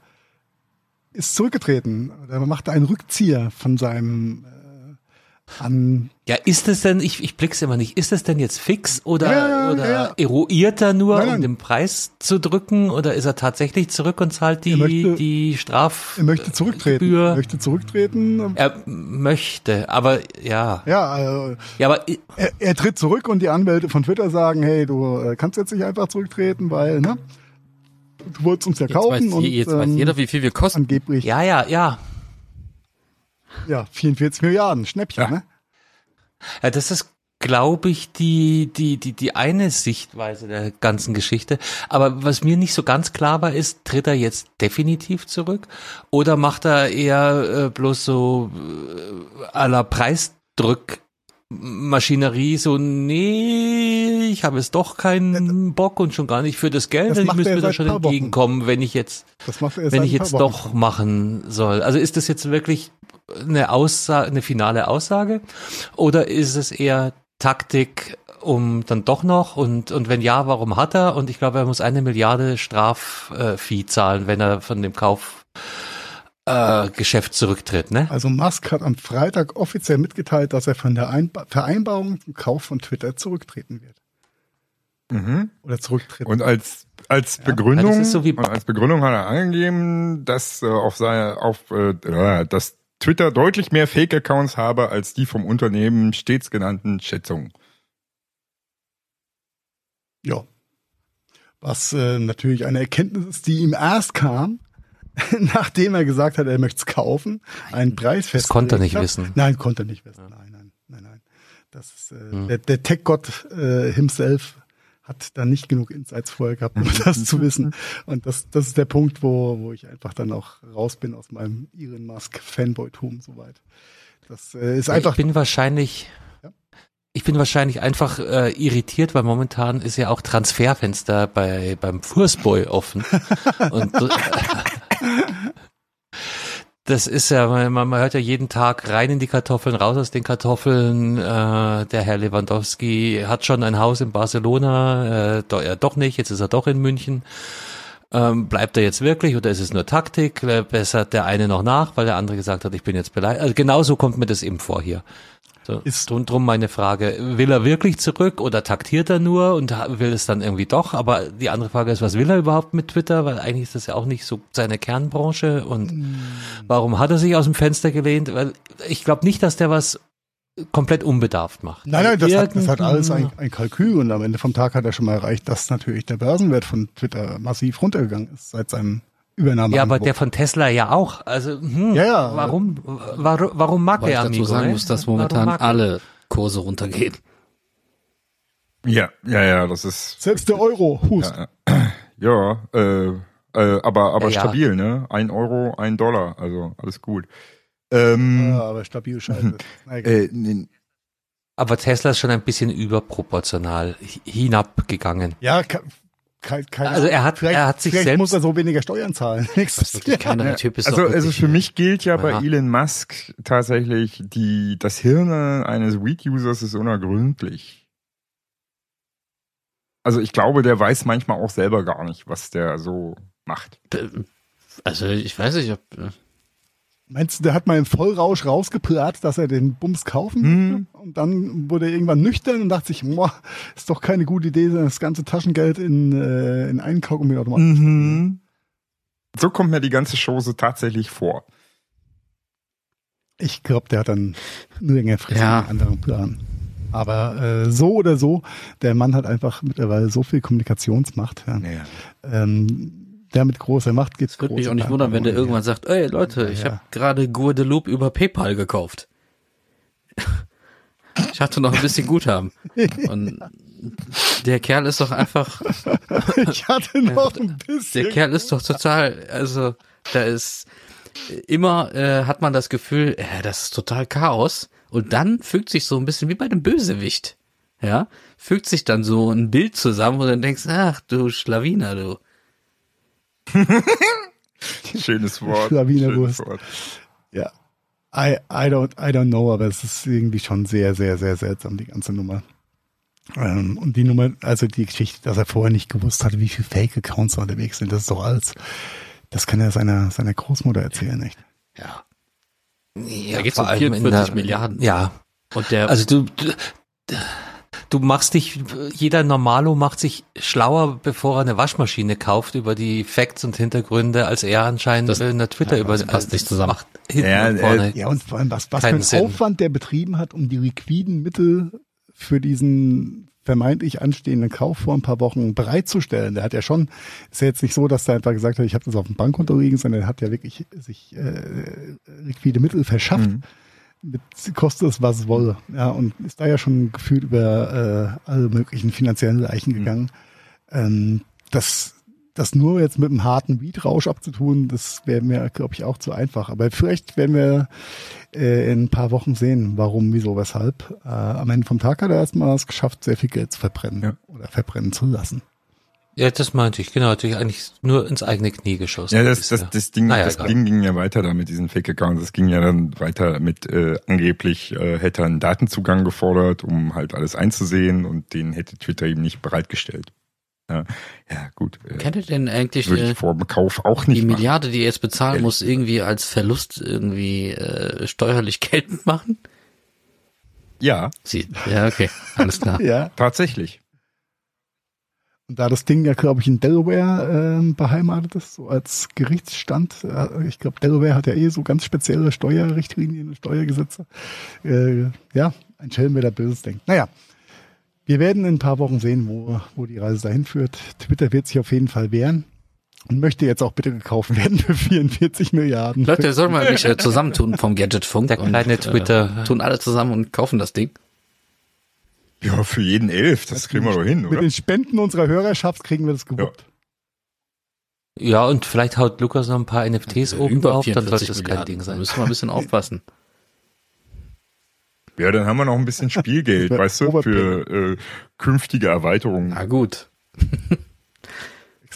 ist zurückgetreten. Er machte einen Rückzieher von seinem äh, an Ja, ist es denn, ich, ich blick's immer nicht, ist es denn jetzt fix oder, Ja, ja, oder ja, eruiert er nur, Nein, nein. um den Preis zu drücken oder ist er tatsächlich zurück und zahlt die, möchte- die Straf... er möchte zurücktreten. Gebühr. Er möchte zurücktreten. Er möchte, aber ja. Ja, äh, Ja, aber er, er tritt zurück und die Anwälte von Twitter sagen, hey, du äh, kannst jetzt nicht einfach zurücktreten, weil, ne? Du wolltest uns ja Jetzt, weiß, kaufen und je- jetzt weiß ähm, jeder, wie viel wir kosten. angeblich ja. ja, ja, ja. 44 Milliarden, Schnäppchen, Ja. ne? Ja, das ist, glaube ich, die, die, die, die eine Sichtweise der ganzen Geschichte. Aber was mir nicht so ganz klar war, ist, tritt er jetzt definitiv zurück? Oder macht er eher äh, bloß so äh, à la Preisdrückmaschinerie, so, nee, ich habe jetzt doch keinen Bock und schon gar nicht für das Geld. Das Ich müsste mir da schon entgegenkommen, wenn ich jetzt wenn ich jetzt doch machen soll. Also ist das jetzt wirklich eine Aussage, eine finale Aussage oder ist es eher Taktik, um dann doch noch und und wenn ja, warum hat er? Und ich glaube, er muss eine Milliarde Straffee zahlen, wenn er von dem Kauf äh, Geschäft zurücktritt, ne? Also Musk hat am Freitag offiziell mitgeteilt, dass er von der Einba Vereinbarung zum Kauf von Twitter zurücktreten wird. Mhm. Oder zurücktreten. Und als als Begründung, Ja, so wie- und als Begründung hat er angegeben, dass äh, auf seine auf äh, äh, dass Twitter deutlich mehr Fake-Accounts habe als die vom Unternehmen stets genannten Schätzungen. Ja. Was äh, natürlich eine Erkenntnis ist, die ihm erst kam, nachdem er gesagt hat, er möchte es kaufen, einen Preis Das konnte er nicht wissen. Nein, konnte er nicht wissen. Nein, nein, nein, nein. Das ist, äh, Hm. der, der Tech-Gott äh, himself hat da nicht genug Insights vorher gehabt, um das zu wissen. Und das, das ist der Punkt, wo, wo ich einfach dann auch raus bin aus meinem Elon Musk Fanboy-Tum soweit. Das äh, ist einfach ich bin wahrscheinlich Ja. ich bin wahrscheinlich einfach äh, irritiert, weil momentan ist ja auch Transferfenster bei beim Fußboy offen. Und äh, das ist ja, man, man hört ja jeden Tag rein in die Kartoffeln, raus aus den Kartoffeln. Äh, der Herr Lewandowski hat schon ein Haus in Barcelona, äh, do, er doch nicht, jetzt ist er doch in München. Ähm, bleibt er jetzt wirklich oder ist es nur Taktik? Bessert der eine noch nach, weil der andere gesagt hat, ich bin jetzt beleidigt. Also genauso kommt mir das eben vor hier. So, Ist- drum, drum meine Frage, will er wirklich zurück oder taktiert er nur und will es dann irgendwie doch? Aber die andere Frage ist, was will er überhaupt mit Twitter? Weil eigentlich ist das ja auch nicht so seine Kernbranche und Mm. warum hat er sich aus dem Fenster gelehnt? Weil ich glaube nicht, dass der was komplett unbedarft macht. Nein, nein, das hat, das hat alles ein, ein Kalkül und am Ende vom Tag hat er schon mal erreicht, dass natürlich der Börsenwert von Twitter massiv runtergegangen ist seit seinem Übernahme. Ja, aber der von Tesla ja auch. Also, hm, Ja, ja. warum, warum, warum mag Weil ich er dazu Amigo? sagen ne? muss, dass momentan alle Kurse runtergehen. Ja, ja, ja, das ist Selbst der Euro, Hust. ja, ja äh, äh, aber aber Ja, stabil, ne? Ein Euro, ein Dollar, also alles gut. Ähm, Ja, aber stabil scheiße. Äh, nee, Aber Tesla ist schon ein bisschen überproportional hi- hinabgegangen. ja, ke- ke- keine Also er hat- vielleicht, er hat sich vielleicht selbst- muss er so weniger Steuern zahlen. Nächstes keiner Typ ist also, also für mich gilt ja bei Ja. Elon Musk tatsächlich, die, das Hirn eines Weed-Users ist unergründlich. Also ich glaube, der weiß manchmal auch selber gar nicht, was der so macht. Also ich weiß nicht, ob. Meinst du, der hat mal im Vollrausch rausgeplatzt, dass er den Bums kaufen wollte? Und dann wurde er irgendwann nüchtern und dachte sich, boah, ist doch keine gute Idee, das ganze Taschengeld in, äh, in einen Kaugummiautomat. Mhm. So kommt mir die ganze Chose tatsächlich vor. Ich glaube, der hat dann nur längerfristig Ja. einen anderen Plan. Aber äh, so oder so, der Mann hat einfach mittlerweile so viel Kommunikationsmacht. Ja. Naja. Ähm, der mit großer Macht geht Würde mich auch nicht wundern, wenn der irgendwann sagt, ey Leute, ich Ja. habe gerade Guadeloupe über PayPal gekauft. Ich hatte noch ein bisschen Guthaben. Und der Kerl ist doch einfach, Ich hatte noch ein bisschen. der Kerl ist doch total, also da ist immer äh, hat man das Gefühl, äh, das ist total Chaos. Und dann fügt sich so ein bisschen wie bei dem Bösewicht. Ja, fügt sich dann so ein Bild zusammen, wo du dann denkst, ach du Schlawiner, du. Schönes Wort. Schlawinerwurst. Wort. Ja. I, I don't, I don't know, aber es ist irgendwie schon sehr, sehr, sehr seltsam, die ganze Nummer. Ähm, und die Nummer, also die Geschichte, dass er vorher nicht gewusst hatte, wie viele Fake-Accounts unterwegs sind, das ist doch alles, das kann er seiner, seiner Großmutter erzählen, nicht? Ja. Ja, Da geht's vor um allem 44 in der- Milliarden. Ja, Und der, also du, du, du machst dich, jeder Normalo macht sich schlauer, bevor er eine Waschmaschine kauft über die Facts und Hintergründe, als er anscheinend Das- in der Twitter über passt nicht zusammen. Macht Ja, und äh, vorne. Ja, und vor allem, was, was für ein Sinn. Aufwand der betrieben hat, um die liquiden Mittel für diesen vermeintlich anstehenden Kauf vor ein paar Wochen bereitzustellen. Der hat ja schon, ist ja jetzt nicht so, dass er einfach gesagt hat, ich habe das auf dem Bankkonto liegen, sondern er hat ja wirklich sich äh, liquide Mittel verschafft. Mhm. Mit kostet es, was es wolle. Ja, und ist da ja schon gefühlt über äh, alle möglichen finanziellen Leichen gegangen. Ähm, das, das nur jetzt mit einem harten Beatrausch abzutun, das wäre mir, glaube ich, auch zu einfach. Aber vielleicht werden wir äh, in ein paar Wochen sehen, warum, wieso, weshalb. Äh, am Ende vom Tag hat er erstmal es geschafft, sehr viel Geld zu verbrennen Ja. oder verbrennen zu lassen. Ja, das meinte ich, genau, natürlich eigentlich nur ins eigene Knie geschossen. Ja, das, das, das Ding, Naja, das. Ding ging ja weiter da mit diesen Fake-Accounts. Das ging ja dann weiter mit äh, angeblich äh, hätte er einen Datenzugang gefordert, um halt alles einzusehen und den hätte Twitter ihm nicht bereitgestellt. Ja, ja gut. Äh, kennt ihr denn eigentlich äh, vor dem Kauf auch die nicht machen. Milliarde, die er jetzt bezahlen Ehrlich muss, irgendwie als Verlust irgendwie äh, steuerlich geltend machen? Ja, Sie, ja, okay, alles klar. Ja, tatsächlich. Und da das Ding ja, glaube ich, in Delaware ähm, beheimatet ist, so als Gerichtsstand, äh, ich glaube, Delaware hat ja eh so ganz spezielle Steuerrichtlinien und Steuergesetze. Äh, ja, ein Schelm, wer da Böses denkt. Naja, wir werden in ein paar Wochen sehen, wo, wo die Reise dahin führt. Twitter wird sich auf jeden Fall wehren und möchte jetzt auch bitte gekauft werden für 44 Milliarden. Leute, sollen wir mich äh, zusammentun vom Gadgetfunk? Der kleine und, Twitter. Äh, tun alle zusammen und kaufen das Ding. Ja, für jeden elf, das kriegen wir doch hin, Mit oder? den Spenden unserer Hörerschaft kriegen wir das gewuppt. Ja, und vielleicht haut Lukas noch ein paar NFTs oben drauf, dann sollte 44 das kein. Ding Da sein. müssen wir ein bisschen aufpassen. Ja, dann haben wir noch ein bisschen Spielgeld, weißt du, für äh, künftige Erweiterungen. Na gut.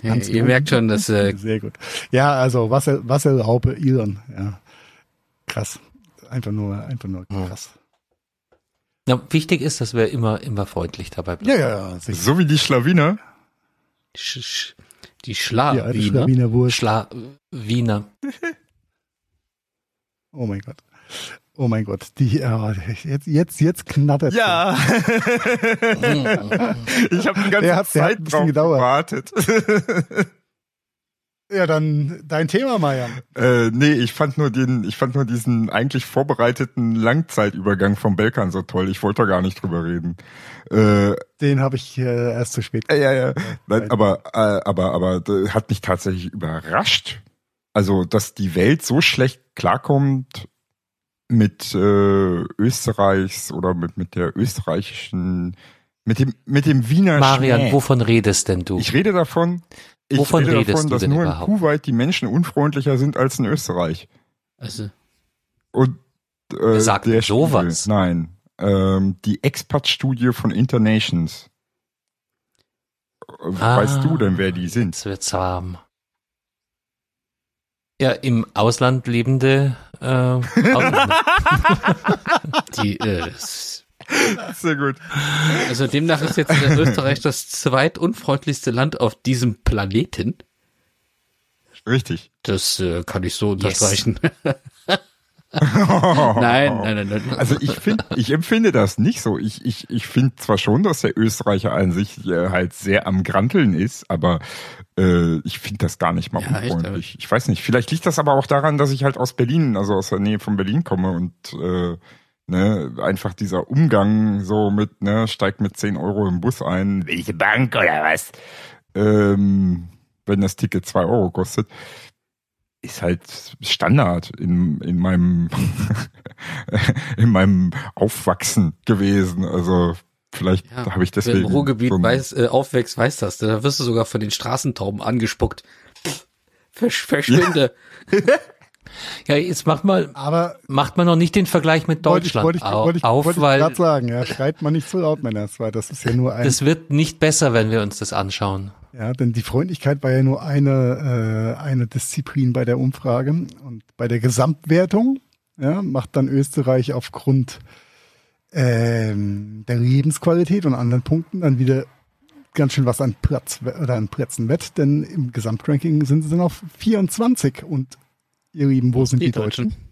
Ja, ihr merkt schon, dass äh, Sehr gut. Ja, also Wasser, Wasserraupe, Elon, ja. Krass. Einfach nur, einfach nur krass. Ja, wichtig ist, dass wir immer, immer freundlich dabei bleiben. Ja, ja, ja. Sicher. So wie die Schlawiner. sch, sch, die Die alte Schlawiner. Schlawiner Schla Wiener. Oh mein Gott. Oh mein Gott. Die, ja, jetzt, jetzt, jetzt knattert. Ja. ich habe die ganze Der hat- der hat Zeit ein bisschen gedauert. gewartet. Ja, dann dein Thema, Marian. äh, nee, ich fand nur den, ich fand nur diesen eigentlich vorbereiteten Langzeitübergang vom Belkan so toll. Ich wollte da gar nicht drüber reden. Äh, Den habe ich äh, erst zu spät. Ja, ja, ja. Nein, aber, äh, aber, aber äh, hat mich tatsächlich überrascht. Also, dass die Welt so schlecht klarkommt mit äh, Österreichs oder mit, mit der österreichischen, mit dem, mit dem Wiener Marian, Schmäh. wovon redest denn du? Ich rede davon, ich Wovon rede redest davon, du dass denn nur in überhaupt? Kuwait die Menschen unfreundlicher sind als in Österreich. Also, Und äh, sagt der sowas? Nein, ähm, die Expat-Studie von Internations. Äh, Weißt Ah. du denn, wer die sind? Jetzt wird's warm. Ja, im Ausland lebende äh, die, äh, Sehr gut. also demnach ist jetzt Österreich das zweitunfreundlichste Land auf diesem Planeten. Richtig. Das äh, kann ich so unterstreichen. nein, nein, nein, nein. Also ich finde, ich empfinde das nicht so. Ich, ich, ich finde zwar schon, dass der Österreicher an sich äh, halt sehr am Granteln ist, aber äh, ich finde das gar nicht mal Ja, unfreundlich. ich weiß nicht. Vielleicht liegt das aber auch daran, dass ich halt aus Berlin, also aus der Nähe von Berlin komme und äh, ne, einfach dieser Umgang so mit, ne, steigt mit 10 Euro im Bus ein, welche Bank oder was? Ähm, wenn das Ticket 2 Euro kostet ist halt Standard in, in meinem in meinem Aufwachsen gewesen. Also vielleicht Ja, habe ich Wer deswegen im Ruhrgebiet so weiß, äh, aufwächst, weiß das. Da wirst du sogar von den Straßentauben angespuckt. Versch verschwinde. Ja, jetzt macht mal, Aber macht man noch nicht den Vergleich mit wollte ich, Deutschland. wollte ich, wollte ich, auf, wollte ich weil gerade sagen, ja, schreit man nicht so laut, Männer, weil das ist ja nur ein, das wird nicht besser, wenn wir uns das anschauen. ja, denn die Freundlichkeit war ja nur eine, äh, eine Disziplin bei der Umfrage. Und bei der Gesamtwertung, ja, macht dann Österreich aufgrund ähm, der Lebensqualität und anderen Punkten dann wieder ganz schön was an Platz oder an Plätzen wett, denn im Gesamtranking sind sie dann auf 24 und ihr Lieben, wo sind die, Die Deutschen? Deutschen.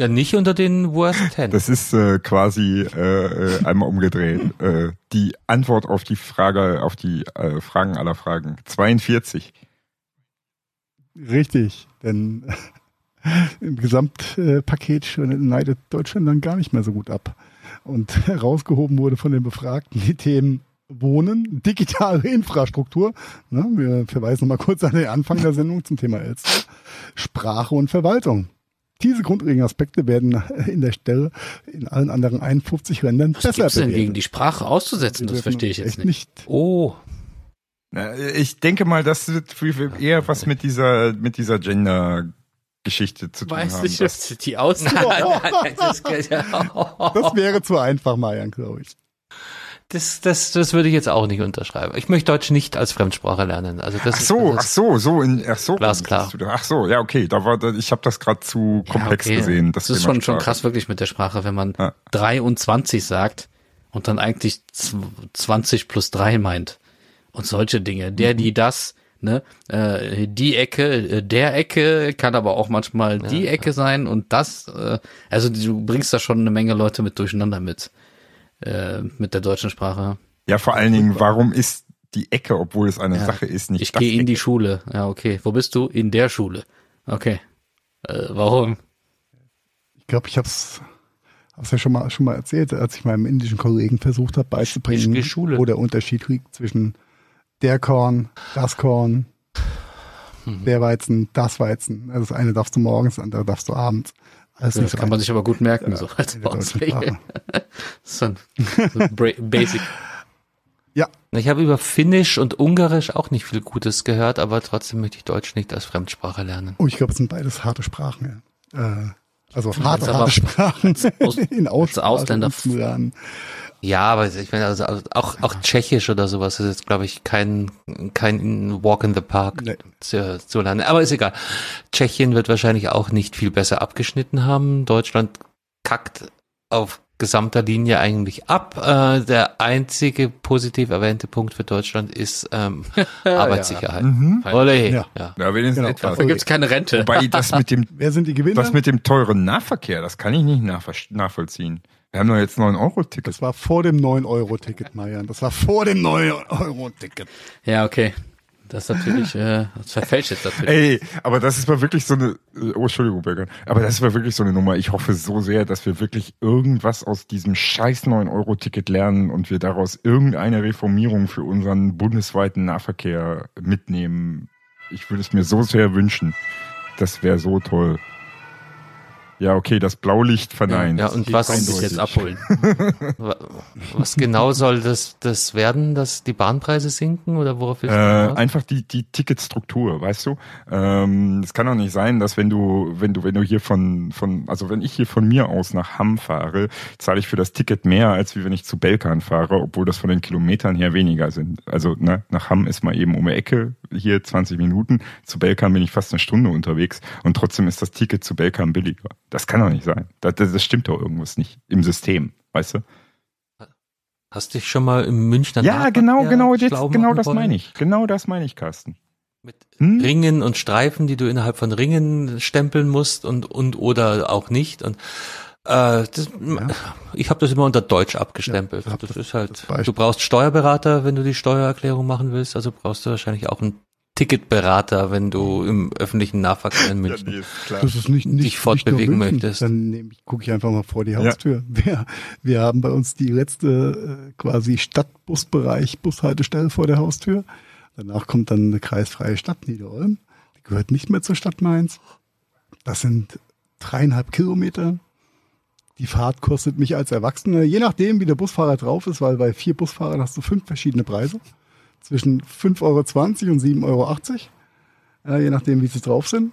Ja, nicht unter den Worst Ten. Das ist äh, quasi äh, äh, einmal umgedreht. äh, die Antwort auf die Frage, auf die äh, Fragen aller Fragen. 42. Richtig, denn im Gesamtpaket schneidet Deutschland dann gar nicht mehr so gut ab. Und herausgehoben wurde von den Befragten die Themen Wohnen, digitale Infrastruktur, ne, wir verweisen mal kurz an den Anfang der Sendung zum Thema Elster, Sprache und Verwaltung. Diese grundlegenden Aspekte werden in der Stelle in allen anderen 51 Ländern Was besser gibt's denn gegen die Sprache auszusetzen? Das verstehe ich jetzt echt nicht. oh, Ich denke mal, das wird eher was mit dieser mit dieser Gender-Geschichte zu tun Weiß haben. nicht, dass- was die Aussage. das, Das wäre zu einfach, Marian, glaube ich. Das, das, das würde ich jetzt auch nicht unterschreiben. Ich möchte Deutsch nicht als Fremdsprache lernen. Also das Ach so, ist, ach das ist, so, so in ach so. Glasklar. Ach so, ja okay, da war da- ich habe das gerade zu komplex okay. gesehen. Das Das, ist schon, schon Sprache. krass wirklich mit der Sprache, wenn man Ja. 23 sagt und dann eigentlich zw- 20 plus 3 meint. Und solche Dinge. Der, Mhm. die, das, ne? Äh, die Ecke, äh, der Ecke kann aber auch manchmal die Ecke sein und das. Äh, also du bringst da schon eine Menge Leute mit durcheinander mit. Äh, mit der deutschen Sprache. Ja, vor allen Dingen, warum ist die Ecke, obwohl es eine Ja. Sache ist, nicht Ich gehe in die? Schule. Ja, okay. Wo bist du? In der Schule. Okay. Äh, warum? Ich glaube, ich habe es hab's ja schon mal, schon mal erzählt, als ich meinem indischen Kollegen versucht habe beizubringen, Die Schule. wo der Unterschied liegt zwischen der Korn, das Korn, Mhm. der Weizen, das Weizen. Also das eine darfst du morgens, das andere darfst du abends. Das so kann man sich aber gut merken, so als. Sprache. So ein Basic. Ja, ich habe über Finnisch und Ungarisch auch nicht viel Gutes gehört, aber trotzdem möchte ich Deutsch nicht als Fremdsprache lernen. oh, ich glaube, es sind beides harte Sprachen. Ja. Äh, also harte, harte Sprachen Aus- in Aussprache Ausländer-. Ja, aber ich meine, also auch, auch Tschechisch oder sowas ist jetzt, glaube ich, kein, kein Walk in the Park Nee. zu, zu lernen. Aber ist egal. Tschechien wird wahrscheinlich auch nicht viel besser abgeschnitten haben. Deutschland kackt auf gesamter Linie eigentlich ab. Äh, der einzige positiv erwähnte Punkt für Deutschland ist ähm, Arbeitssicherheit. Mhm. Ole, Ja. ja. Ja, wenigstens Genau. etwas. Da gibt's keine Rente. Wobei das mit dem Wer sind die Gewinner? das mit dem teuren Nahverkehr, das kann ich nicht nachvollziehen. Wir haben doch jetzt 9 Euro Tickets. das war vor dem 9-Euro-Ticket, Marian. Das war vor dem 9-Euro-Ticket. Ja, okay. Das ist natürlich, äh, das verfälscht jetzt natürlich. Ey, aber das ist mal wirklich so eine, oh, Entschuldigung, Berger, aber das ist mal wirklich so eine Nummer. Ich hoffe so sehr, dass wir wirklich irgendwas aus diesem scheiß 9-Euro-Ticket lernen und wir daraus irgendeine Reformierung für unseren bundesweiten Nahverkehr mitnehmen. Ich würde es mir so sehr wünschen. Das wäre so toll. Ja, okay, das Blaulicht verneint. Ja, und Geht was- eindeutig. sich jetzt abholen. Wa- Was genau soll das, das werden, dass die Bahnpreise sinken oder worauf du Äh, einfach die die Ticketstruktur, weißt du? Ähm, es kann doch nicht sein, dass wenn du wenn du wenn du hier von von also wenn ich hier von mir aus nach Hamm fahre, zahle ich für das Ticket mehr als wie wenn ich zu Belkan fahre, obwohl das von den Kilometern her weniger sind. Also ne, nach Hamm ist mal eben um die Ecke hier 20 Minuten, zu Belkan bin ich fast eine Stunde unterwegs und trotzdem ist das Ticket zu Belkan billiger. Das kann doch nicht sein. Das, das, das stimmt doch irgendwas nicht im System, weißt du? Hast dich schon mal im Münchner Ja, Nahverkehr genau, genau, jetzt, genau das meine ich. Genau das meine ich, Carsten. Mit Hm? Ringen und Streifen, die du innerhalb von Ringen stempeln musst und und oder auch nicht. Und äh, das, ich habe das immer unter Deutsch abgestempelt. Ja, das, das- ist halt. das. Du brauchst Steuerberater, wenn du die Steuererklärung machen willst. Also brauchst du wahrscheinlich auch einen Ticketberater, wenn du im öffentlichen Nahverkehr in München. ist klar. Das ist nicht, nicht dich fortbewegen nicht möchtest. Dann nehme ich, gucke ich einfach mal vor die Haustür. Wir, wir haben bei uns die letzte äh, quasi Stadtbusbereich, Bushaltestelle vor der Haustür. Danach kommt dann eine kreisfreie Stadt Niederolm. Die gehört nicht mehr zur Stadt Mainz. Das sind dreieinhalb Kilometer. Die Fahrt kostet mich als Erwachsener, je nachdem, wie der Busfahrer drauf ist, weil bei vier Busfahrern hast du fünf verschiedene Preise. Zwischen 5,20 Euro und 7,80 Euro. Äh, je nachdem, wie sie drauf sind.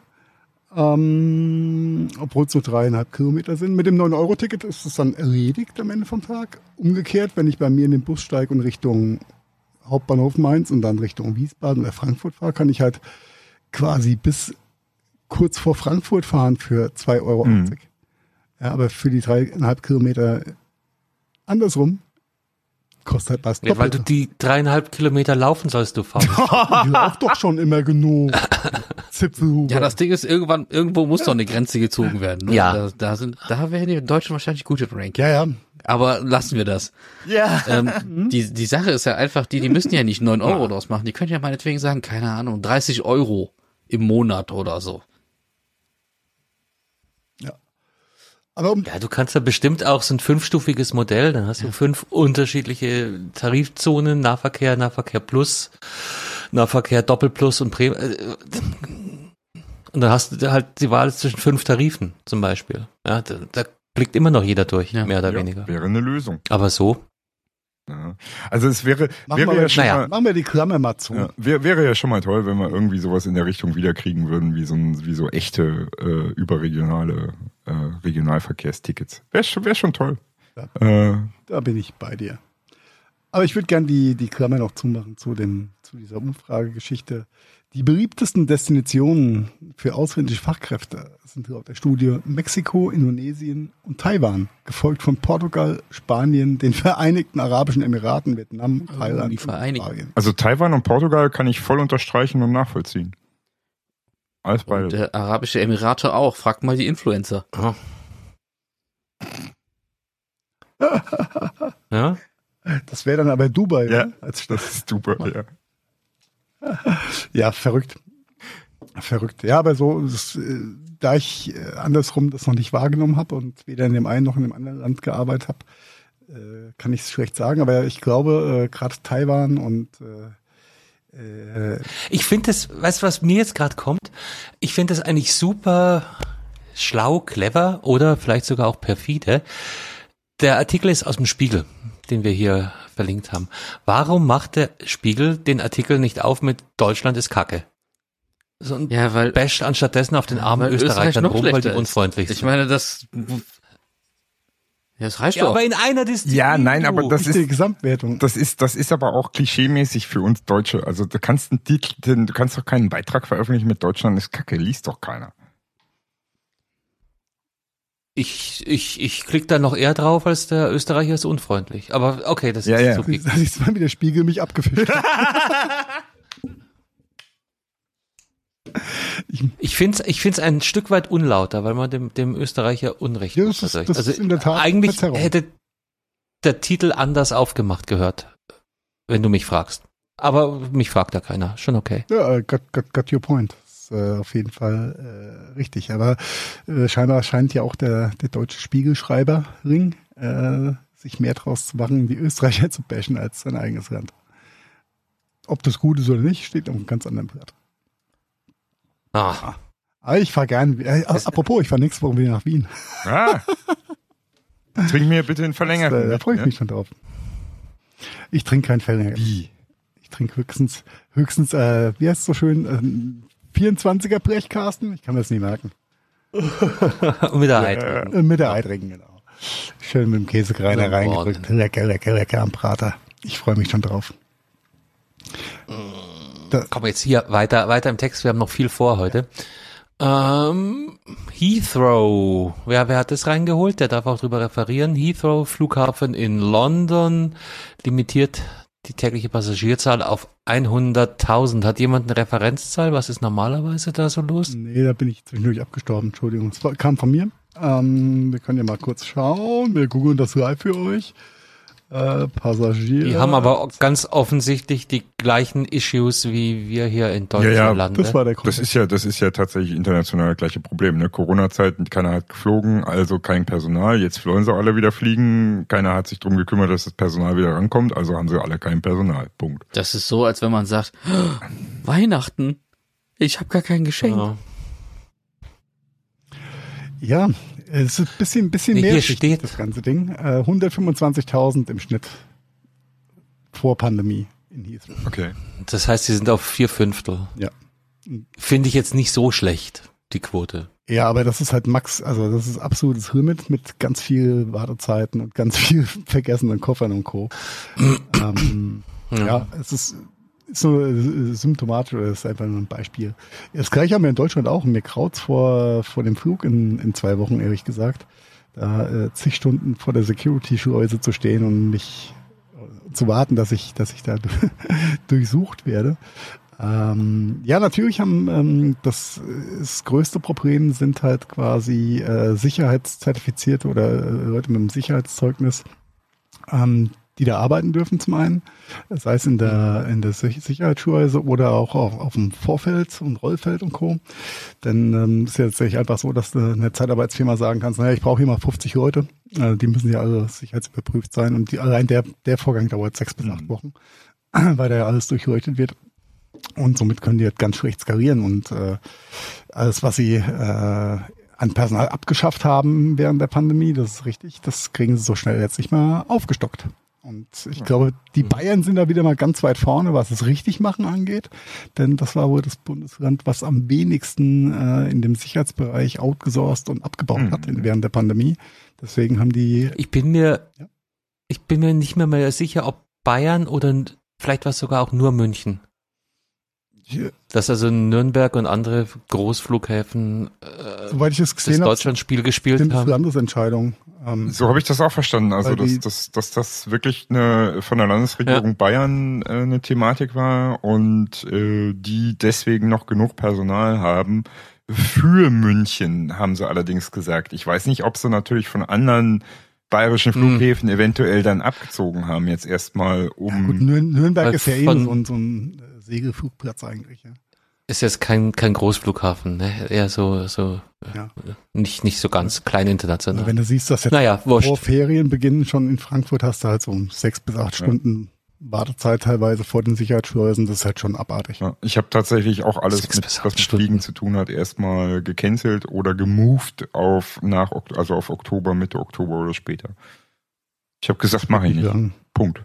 Ähm, obwohl es nur dreieinhalb Kilometer sind. Mit dem 9-Euro-Ticket ist es dann erledigt am Ende vom Tag. Umgekehrt, wenn ich bei mir in den Bus steige und Richtung Hauptbahnhof Mainz und dann Richtung Wiesbaden oder Frankfurt fahre, kann ich halt quasi bis kurz vor Frankfurt fahren für 2,80 Euro. Mhm. Ja, aber für die dreieinhalb Kilometer andersrum kostet halt was Ja, weil du die dreieinhalb Kilometer laufen sollst du fahren. Ich lauf doch schon immer genug. Zipfelhuber. Ja, das Ding ist, irgendwann, irgendwo muss doch eine Grenze gezogen werden. Ne? Ja. Da, da sind, da wären die Deutschen wahrscheinlich gut im Ranking. ja, ja. Aber lassen wir das. Ja. Ähm, die, die Sache ist ja einfach, die, die müssen ja nicht 9 Euro draus machen. Die können ja meinetwegen sagen, keine Ahnung, 30 Euro im Monat oder so. Aber um, Ja, du kannst ja bestimmt auch so ein fünfstufiges Modell, dann hast du fünf unterschiedliche Tarifzonen, Nahverkehr, Nahverkehr Plus, Nahverkehr Doppelplus und Premium. Und dann hast du halt die Wahl zwischen fünf Tarifen zum Beispiel. Ja, da, da blickt immer noch jeder durch, Ja. mehr oder ja, weniger. Wäre eine Lösung. Aber so, Ja. Also es wäre, machen, wäre wir, ja schon naja. mal, machen wir die Klammer mal zu. ja, wäre, wäre ja schon mal toll, wenn wir irgendwie sowas in der Richtung wiederkriegen würden, wie so, ein, wie so echte äh, überregionale äh, Regionalverkehrstickets. Wäre schon, wär schon toll. Äh, Da bin ich bei dir. Aber ich würde gern die, die Klammer noch zumachen zu, dem, zu dieser Umfragegeschichte. Die beliebtesten Destinationen für ausländische Fachkräfte sind laut der Studie Mexiko, Indonesien und Taiwan, gefolgt von Portugal, Spanien, den Vereinigten Arabischen Emiraten, Vietnam, Thailand die Vereinigten. und Australien. also Taiwan und Portugal kann ich voll unterstreichen und nachvollziehen. Alles Und beide. der Arabische Emirate auch. Fragt mal die Influencer. ja. Das wäre dann aber Dubai Ja. ne? als Stadt. Das ist super, ja. Ja, verrückt. Verrückt. Ja, aber so, das, äh, da ich äh, andersrum das noch nicht wahrgenommen habe und weder in dem einen noch in dem anderen Land gearbeitet habe, äh, kann ich es schlecht sagen. Aber ich glaube, äh, gerade Taiwan und äh, Ich finde das, weißt du, was mir jetzt gerade kommt? Ich finde das eigentlich super schlau, clever oder vielleicht sogar auch perfide. Der Artikel ist aus dem Spiegel, den wir hier verlinkt haben. Warum macht der Spiegel den Artikel nicht auf mit Deutschland ist Kacke? So ein Ja, weil basht anstattdessen auf den armen Österreich Österreichern noch rum, weil die unfreundlich ich sind. meine, das, ja, das reicht Ja, doch. aber in einer Disziplin. Ja, nein, aber das die ist, Gesamtwertung. das ist, das ist aber auch klischeemäßig für uns Deutsche. Also du kannst einen Titel, den- du kannst doch keinen Beitrag veröffentlichen mit Deutschland ist Kacke, liest doch keiner. Ich, ich, ich klick da noch eher drauf, als der Österreicher ist unfreundlich. Aber okay, das Ja, ist ja. subjektiv. Da siehst du mal, wie der Spiegel mich abgefischt hat. Ich finde es ich find's ein Stück weit unlauter, weil man dem, dem Österreicher Unrecht Ja, macht das ist- dadurch. das also ist in der Tat eigentlich Verzerrung. hätte der Titel anders aufgemacht gehört, wenn du mich fragst. Aber mich fragt da keiner. Schon okay. Ja, äh, got, got, got your point. Das ist äh, auf jeden Fall äh, richtig. Aber äh, scheinbar scheint ja auch der, der deutsche Spiegelschreiberring äh, sich mehr draus zu machen, die Österreicher zu bashen als sein eigenes Land. Ob das gut ist oder nicht, steht auf einem ganz anderen Blatt. Ah, Aber ich fahre gern. Äh, apropos, ich fahre nächste Woche wieder nach Wien. Ah. Trink mir bitte einen Da, verlängerten. da freue ich ne? mich schon drauf. Ich trinke keinen Verlängerung. Wie? Ich trinke höchstens, höchstens, äh, wie heißt es so schön, ähm, 24er Blechkasten? Ich kann mir das nie merken. und wieder Heid. Äh, mit der Eidringen, genau. Schön mit dem Käsekreiner Ja, reingedrückt. Lecker, lecker, lecker am Prater. Ich freue mich schon drauf. Komm jetzt hier weiter, weiter im Text. Wir haben noch viel vor heute. Ähm, Heathrow. Wer, wer hat das reingeholt? Der darf auch drüber referieren. Heathrow Flughafen in London limitiert die tägliche Passagierzahl auf 100.000. Hat jemand eine Referenzzahl? Was ist normalerweise da so los? Nee, da bin ich zwischendurch abgestorben. Entschuldigung. Es kam von mir. Ähm, wir können ja mal kurz schauen. Wir googeln das live für euch. Äh, Passagier. Die haben aber ganz offensichtlich die gleichen Issues wie wir hier in Deutschland. Ja, ja, landen. Das war der Das Grund. ist ja, das ist ja tatsächlich international das gleiche Problem. Ne? Corona-Zeiten, keiner hat geflogen, also kein Personal. Jetzt wollen sie alle wieder fliegen. Keiner hat sich drum gekümmert, dass das Personal wieder rankommt. Also haben sie alle kein Personal. Punkt. Das ist so, als wenn man sagt, "Oh, Weihnachten, ich habe gar kein Geschenk. Ja. Ja, es ist ein bisschen, bisschen Nee, mehr hier steht- das ganze Ding. Äh, 125.000 im Schnitt vor Pandemie in Heathrow. Okay. Das heißt, sie sind auf vier Fünftel. Ja. Finde ich jetzt nicht so schlecht, die Quote. Ja, aber das ist halt Max, also das ist absolutes Limit mit ganz viel Wartezeiten und ganz viel vergessenen Koffern und Co. ähm, ja. es ist, ist so äh, symptomatisch oder ist einfach nur ein Beispiel. Das gleiche haben wir in Deutschland auch. Mir kraut's vor, vor dem Flug in, in zwei Wochen, ehrlich gesagt, da äh, zig Stunden vor der Security-Schleuse zu stehen und mich äh, zu warten, dass ich, dass ich da durchsucht werde. Ähm, ja, natürlich haben ähm, das, äh, das größte Problem sind halt quasi äh, Sicherheitszertifizierte oder äh, Leute mit einem Sicherheitszeugnis, ähm, die da arbeiten dürfen zum einen, sei es in der in der Sich- Sicherheitsschulweise oder auch auf, auf dem Vorfeld und Rollfeld und Co. Denn ähm, ist ja tatsächlich einfach so, dass du eine Zeitarbeitsfirma sagen kannst, naja, ich brauche hier mal 50 Leute, äh, die müssen ja alle sicherheitsüberprüft sein und die, allein der der Vorgang dauert sechs bis acht Wochen, weil da ja alles durchleuchtet wird. Und somit können die halt ganz schlecht skalieren und äh, alles, was sie äh, an Personal abgeschafft haben während der Pandemie, das ist richtig, das kriegen sie so schnell jetzt nicht mal aufgestockt. Und ich glaube, die Bayern sind da wieder mal ganz weit vorne, was das Richtigmachen angeht. Denn das war wohl das Bundesland, was am wenigsten äh, in dem Sicherheitsbereich outgesourced und abgebaut Mhm. hat während der Pandemie. Deswegen haben die Ich bin mir, Ja. ich bin mir nicht mehr, mehr sicher, ob Bayern oder vielleicht war es sogar auch nur München. Dass also Nürnberg und andere Großflughäfen äh, soweit ich es das gesehen habe, Deutschlandspiel gespielt sind haben. Landesentscheidungen. Ähm, So habe ich das auch verstanden. Also, dass, die- dass, dass das wirklich eine von der Landesregierung Bayern äh, eine Thematik war und äh, die deswegen noch genug Personal haben. Für München haben sie allerdings gesagt. Ich weiß nicht, ob sie natürlich von anderen bayerischen Hm. Flughäfen eventuell dann abgezogen haben, jetzt erstmal um. gut, Nür Nürnberg ist ja eh von- so ein, so ein äh, Segelflugplatz eigentlich. Ja. Ist jetzt kein, kein Großflughafen, ne? Eher so, so Ja. nicht, nicht so ganz klein international. Also wenn du siehst, dass jetzt Naja, wurscht. vor Ferienbeginn schon in Frankfurt hast du halt so um sechs bis acht Stunden Wartezeit teilweise vor den Sicherheitsschleusen. Das ist halt schon abartig. Ja, ich habe tatsächlich auch alles, mit, was mit Stunden. Fliegen zu tun hat, erstmal gecancelt oder gemoved auf nach also auf Oktober, Mitte Oktober oder später. Ich habe gesagt, mache ich Nicht. Punkt.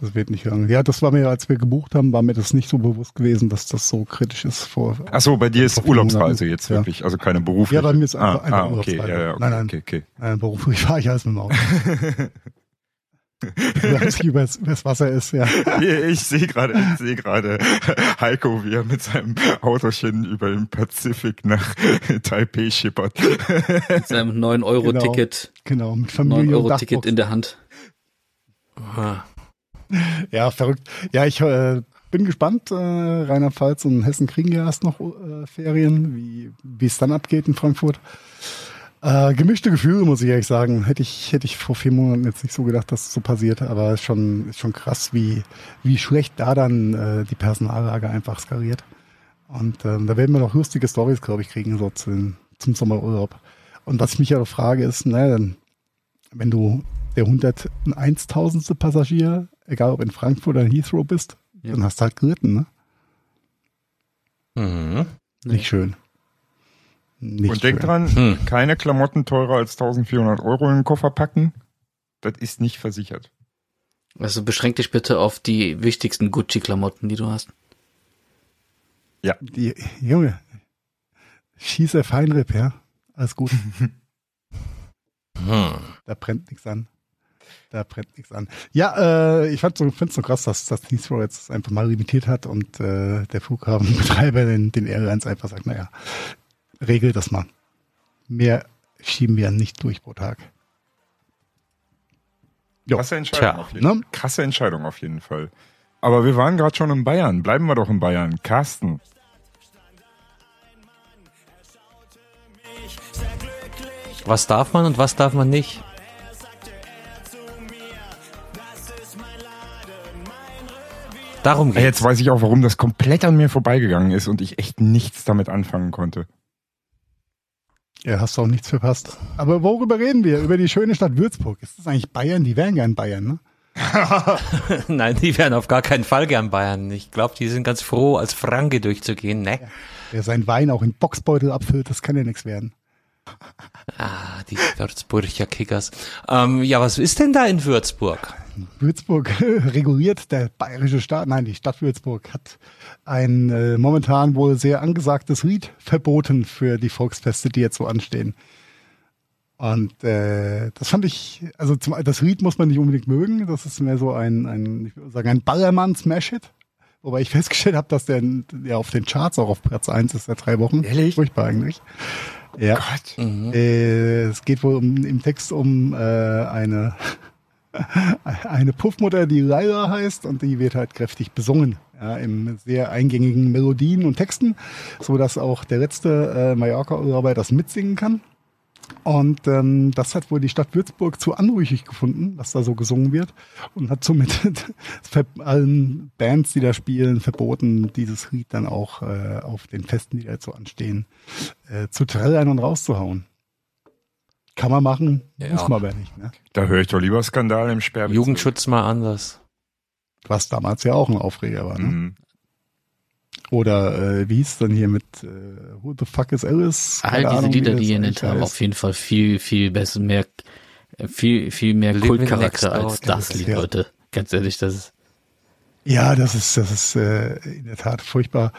Das wird nicht lang. Ja, das war mir, als wir gebucht haben, war mir das nicht so bewusst gewesen, dass das so kritisch ist vor. Ach so, bei dir ist Urlaubsreise jetzt Ja. wirklich, also keine berufliche. Ja, bei mir ist ah, einfach- einfach ah, okay, Urlaubsreise. ja, ja, okay, Nein, nein. okay, okay. Äh, beruflich fahre ich alles mit dem Auto. Weil es übers, übers Wasser ist, ja. Ich sehe gerade, ich sehe gerade Heiko, wie er mit seinem Autochen über den Pazifik nach Taipei schippert. Mit seinem 9-Euro-Ticket, Genau, mit Familie und 9-Euro-Ticket Dachbox. in der Hand. Ah. Ja, verrückt. Ja, ich äh, bin gespannt. Äh, Rheinland-Pfalz und Hessen kriegen ja erst noch äh, Ferien, wie es dann abgeht in Frankfurt. Äh, gemischte Gefühle, muss ich ehrlich sagen. Hätte ich, hätte ich vor vier Monaten jetzt nicht so gedacht, dass es so passiert, aber ist schon, ist schon krass, wie, wie schlecht da dann äh, die Personallage einfach skaliert. Und ähm, da werden wir noch lustige Stories, glaube ich, kriegen, so zum, zum Sommerurlaub. Und was ich mich ja noch frage, ist, naja, wenn du der 101.000. Passagier, egal ob in Frankfurt oder in Heathrow bist, Ja. dann hast du halt geritten, ne? Mhm. Nicht schön. Nicht Und denk schön. dran, Hm. keine Klamotten teurer als 1400 Euro in den Koffer packen. Das ist nicht versichert. Also beschränk dich bitte auf die wichtigsten Gucci-Klamotten, die du hast. Die, Junge, schieße Feinripp, ja? Alles gut. Hm. Da brennt nichts an. Da brennt nichts an. Ja, äh, ich fand so, find's so krass, dass, dass Heathrow jetzt einfach mal limitiert hat und äh, der Flughafenbetreiber den, den Airlines einfach sagt, naja, regel das mal. Mehr schieben wir nicht durch pro Tag. Jo. Krasse Entscheidung, Tja, auf jeden, ne? krasse Entscheidung auf jeden Fall. Aber wir waren gerade schon in Bayern. Bleiben wir doch in Bayern. Carsten. Was darf man und was darf man nicht? Darum Ja, geht's. Jetzt weiß ich auch, warum das komplett an mir vorbeigegangen ist und ich echt nichts damit anfangen konnte. Ja, hast du auch nichts verpasst. Aber worüber reden wir? Über die schöne Stadt Würzburg. Ist das eigentlich Bayern? Die wären gern Bayern, ne? Nein, die wären auf gar keinen Fall gern Bayern. Ich glaube, die sind ganz froh, als Franke durchzugehen, ne? Wer seinen Wein auch in Boxbeutel abfüllt, das kann ja nichts werden. Ah, die Würzburger Kickers. Ähm, ja, was ist denn da in Würzburg? Würzburg reguliert der bayerische Staat, nein, die Stadt Würzburg hat ein äh, momentan wohl sehr angesagtes Lied verboten für die Volksfeste, die jetzt so anstehen. Und äh, das fand ich, also zum, das Lied muss man nicht unbedingt mögen, das ist mehr so ein, ein ich würde sagen, ein Ballermann-Smash-Hit. Wobei ich festgestellt habe, dass der ja auf den Charts auch auf Platz eins ist seit drei Wochen. Ehrlich? Furchtbar eigentlich. Ja. Gott. Äh, es geht wohl um, im Text um äh, eine, eine Puffmutter, die Lyra heißt und die wird halt kräftig besungen. Ja, in sehr eingängigen Melodien und Texten, so dass auch der letzte äh, Mallorca-Urlauber das mitsingen kann. Und ähm, das hat wohl die Stadt Würzburg zu anrüchig gefunden, was da so gesungen wird. Und hat somit allen Bands, die da spielen, verboten, dieses Lied dann auch äh, auf den Festen, die da jetzt so anstehen, äh, zu trällern und rauszuhauen. Kann man machen, Ja. muss man aber nicht. Ne? Da höre ich doch lieber Skandal im Sperrbezirk. Jugendschutz mal anders. Was damals ja auch ein Aufreger war. Ne? Mhm. Oder äh, wie hieß es dann hier mit äh, Who the fuck is Alice? All diese Ahnung, Lieder, die ihr eigentlich nennt, haben auf jeden Fall viel, viel besser, mehr, äh, viel, viel mehr Living Kultcharakter als das das Lied, ja. Leute. Ganz ehrlich, das ist, Ja, das ist, das ist äh, in der Tat furchtbar.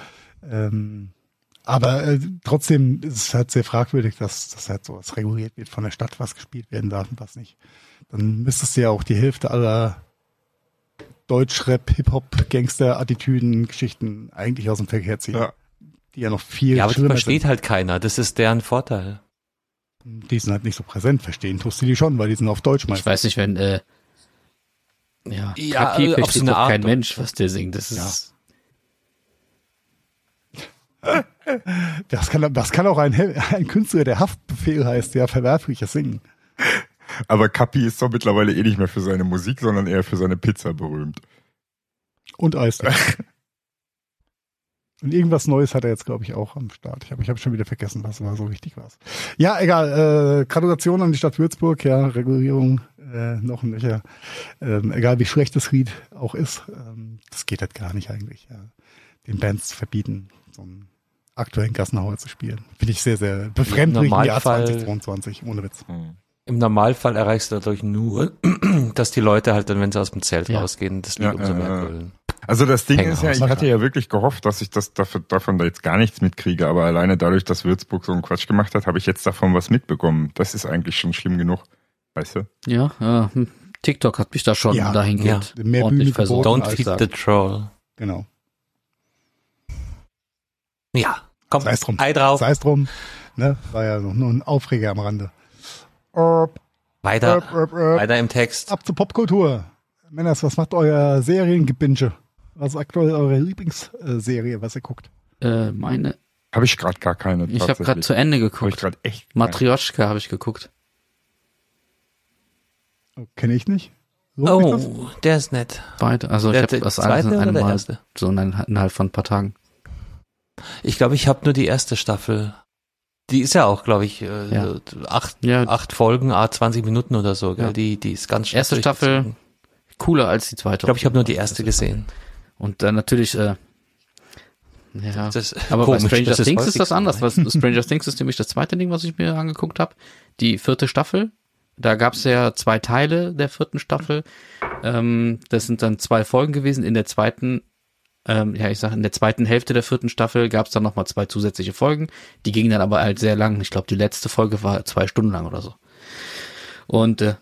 Ähm, aber äh, trotzdem ist es halt sehr fragwürdig, dass das halt sowas reguliert wird von der Stadt, was gespielt werden darf und was nicht. Dann müsstest du ja auch die Hälfte aller Deutschrap, Hip-Hop, Gangster-Attitüden, Geschichten eigentlich aus dem Verkehr ziehen. Ja. Die ja noch viel Ja, aber die schlimmer versteht sind. halt keiner. Das ist deren Vorteil. Die sind halt nicht so präsent. Verstehen tust du die schon, weil die sind auf Deutsch ich meistens. weiß nicht, wenn, äh, ja, Ja, Kapi äh, auf versteht so eine doch Art kein. Mensch, was der singt. Das ist, Das kann, das kann auch ein, ein Künstler, der Haftbefehl heißt, ja, verwerfliches Singen. Aber Kapi ist doch mittlerweile eh nicht mehr für seine Musik, sondern eher für seine Pizza berühmt. Und Eis. Und irgendwas Neues hat er jetzt, glaube ich, auch am Start. Ich habe ich hab schon wieder vergessen, was war so wichtig war. Ja, egal. Äh, Gratulation an die Stadt Würzburg. Ja, Regulierung äh, noch ein Löcher. Ähm, egal wie schlecht das Lied auch ist. Ähm, das geht halt gar nicht eigentlich. Ja. Den Bands zu verbieten, so einen aktuellen Gassenhauer zu spielen. Finde ich sehr, sehr befremdlich im Jahr Normalfall- 2022. Ohne Witz. Hm. Im Normalfall erreichst du dadurch nur, dass die Leute halt dann, wenn sie aus dem Zelt Ja. rausgehen, das Lied Ja, umso mehr grölen. Also das Ding Hänghaus, ist ja, ich hatte ja wirklich gehofft, dass ich das dafür, davon da jetzt gar nichts mitkriege, aber alleine dadurch, dass Würzburg so einen Quatsch gemacht hat, habe ich jetzt davon was mitbekommen. Das ist eigentlich schon schlimm genug. Weißt du? ja, ja, hm. TikTok hat mich da schon Ja, dahingehend ja. Mehr ordentlich geboten. Don't feed the troll. Genau. Ja, komm, Sei es drum. Ei drauf. Sei es drum. Ne? War ja noch nur ein Aufreger am Rande. Erb, Weiter, erb, erb, weiter im Text. Ab zur Popkultur. Männers, was macht euer Seriengebinge? Was ist aktuell eure Lieblingsserie, was ihr guckt? Äh, meine, Habe ich gerade gar keine. ich habe gerade zu Ende Habe ich geguckt. gerade echt. keine. Matrioschka habe ich geguckt. Oh, Kenne ich nicht. Das? Oh, der ist nett. Beide, also ich Der, habe der das alles in einem der Mal, so innerhalb von ein paar Tagen. Ich glaube, ich habe nur die erste Staffel. Die ist ja auch, glaube ich, äh, Ja. acht, Ja, acht Folgen, a 20 Minuten oder so. Gell? Ja. Die, die ist ganz schnell Erste Staffel, cooler als die zweite. Ich glaube, ich habe nur die erste gesehen. Und dann natürlich, äh, ja. Ist Aber komisch, bei Stranger ist Things ist häufig das anders. ne? Was, Stranger Things ist nämlich das zweite Ding, was ich mir angeguckt habe. Die vierte Staffel. Da gab es ja zwei Teile der vierten Staffel. Ähm, das sind dann zwei Folgen gewesen. In der zweiten, ähm, ja, ich sage, in der zweiten Hälfte der vierten Staffel gab es dann nochmal zwei zusätzliche Folgen. Die gingen dann aber halt sehr lang. Ich glaube, die letzte Folge war zwei Stunden lang oder so. Und äh,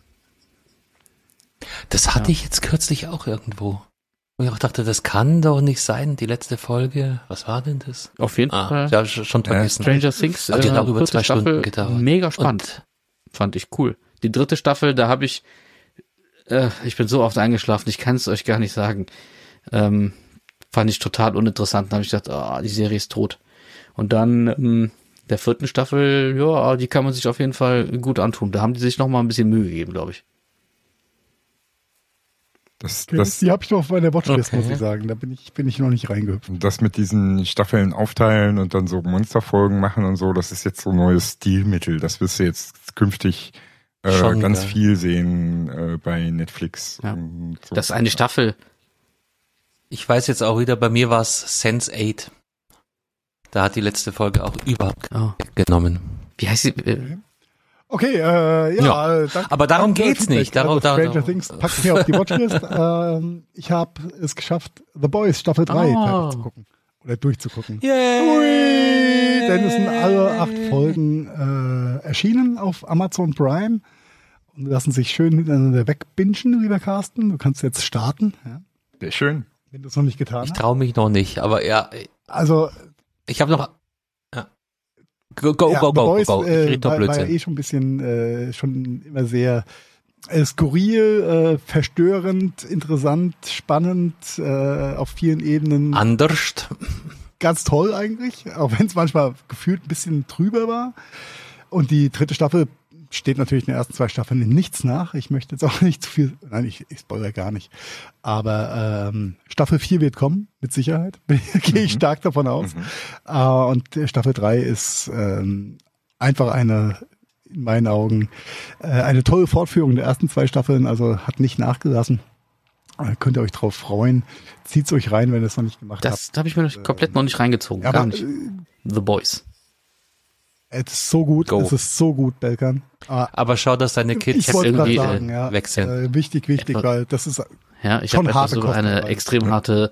Das hatte ich jetzt kürzlich auch irgendwo. Und ich auch dachte, das kann doch nicht sein, die letzte Folge. Was war denn das? auf jeden Ah, Fall habe schon vergessen. Stranger Things, Aber die hat auch über zwei Stunden Staffel, gedauert. mega spannend. fand ich cool. Die dritte Staffel, da habe ich äh, ich bin so oft eingeschlafen, ich kann es euch gar nicht sagen. Ähm, fand ich total uninteressant. Dann habe ich gedacht, oh, die Serie ist tot. Und dann ähm, der vierten Staffel, ja, die kann man sich auf jeden Fall gut antun. Da haben die sich noch mal ein bisschen Mühe gegeben, glaube ich. Das, Okay, das, die habe ich noch auf meiner Watchlist, Okay. muss ich sagen. Da bin ich, bin ich noch nicht reingehüpft. das mit diesen Staffeln aufteilen und dann so Monsterfolgen machen und so, das ist jetzt so ein neues Stilmittel. Das wirst du jetzt künftig äh, Schon ganz geil. viel sehen äh, bei Netflix. Ja. und so. Das ist eine Staffel. Ich weiß jetzt auch wieder, bei mir war es Sense 8. Da hat die letzte Folge auch überhaupt Oh. genommen. Wie heißt sie? Äh, Okay, äh, ja. Ja, äh, danke- aber darum danke geht's nicht. Darum- also darum- Stranger Things packe ich mir auf die Watchlist. ähm, ich habe es geschafft, The Boys Staffel 3 Ah. fertig zu gucken. Oder durchzugucken. Yay! Ui, denn es sind alle acht Folgen äh, erschienen auf Amazon Prime und lassen sich schön miteinander wegbingen, lieber Carsten. Du kannst jetzt starten, ja, Sehr schön. Wenn du es noch nicht getan Ich hast. traue mich noch nicht, aber ja, Also ich habe noch. Ja. Go, go, ja, go, go, Boys, go. Ich äh, red doch war, war ja eh schon ein bisschen, äh, schon immer sehr äh, skurril, äh, verstörend, interessant, spannend, äh, auf vielen Ebenen. Anders. ganz toll eigentlich, auch wenn es manchmal gefühlt ein bisschen trüber war. Und die dritte Staffel steht natürlich in den ersten zwei Staffeln in nichts nach. Ich möchte jetzt auch nicht zu viel, nein, ich, ich spoilere gar nicht. Aber ähm, Staffel 4 wird kommen, mit Sicherheit. Gehe ich stark davon aus. Äh, und äh, Staffel 3 ist ähm, einfach eine, in meinen Augen, äh, eine tolle Fortführung der ersten zwei Staffeln, also hat nicht nachgelassen. Äh, könnt ihr euch drauf freuen. Zieht's euch rein, wenn ihr es noch nicht gemacht habt. das habe ich mir noch komplett noch nicht reingezogen. Ja, gar aber nicht. äh, The Boys. Es ist so gut, Go. es ist so gut, Belkan. Ah, Aber schau, dass deine Kids gerade irgendwie, sagen, ja, wechseln. Äh, wichtig, wichtig, Ja, weil das ist Ja, ich Schon habe so eine dabei. extrem harte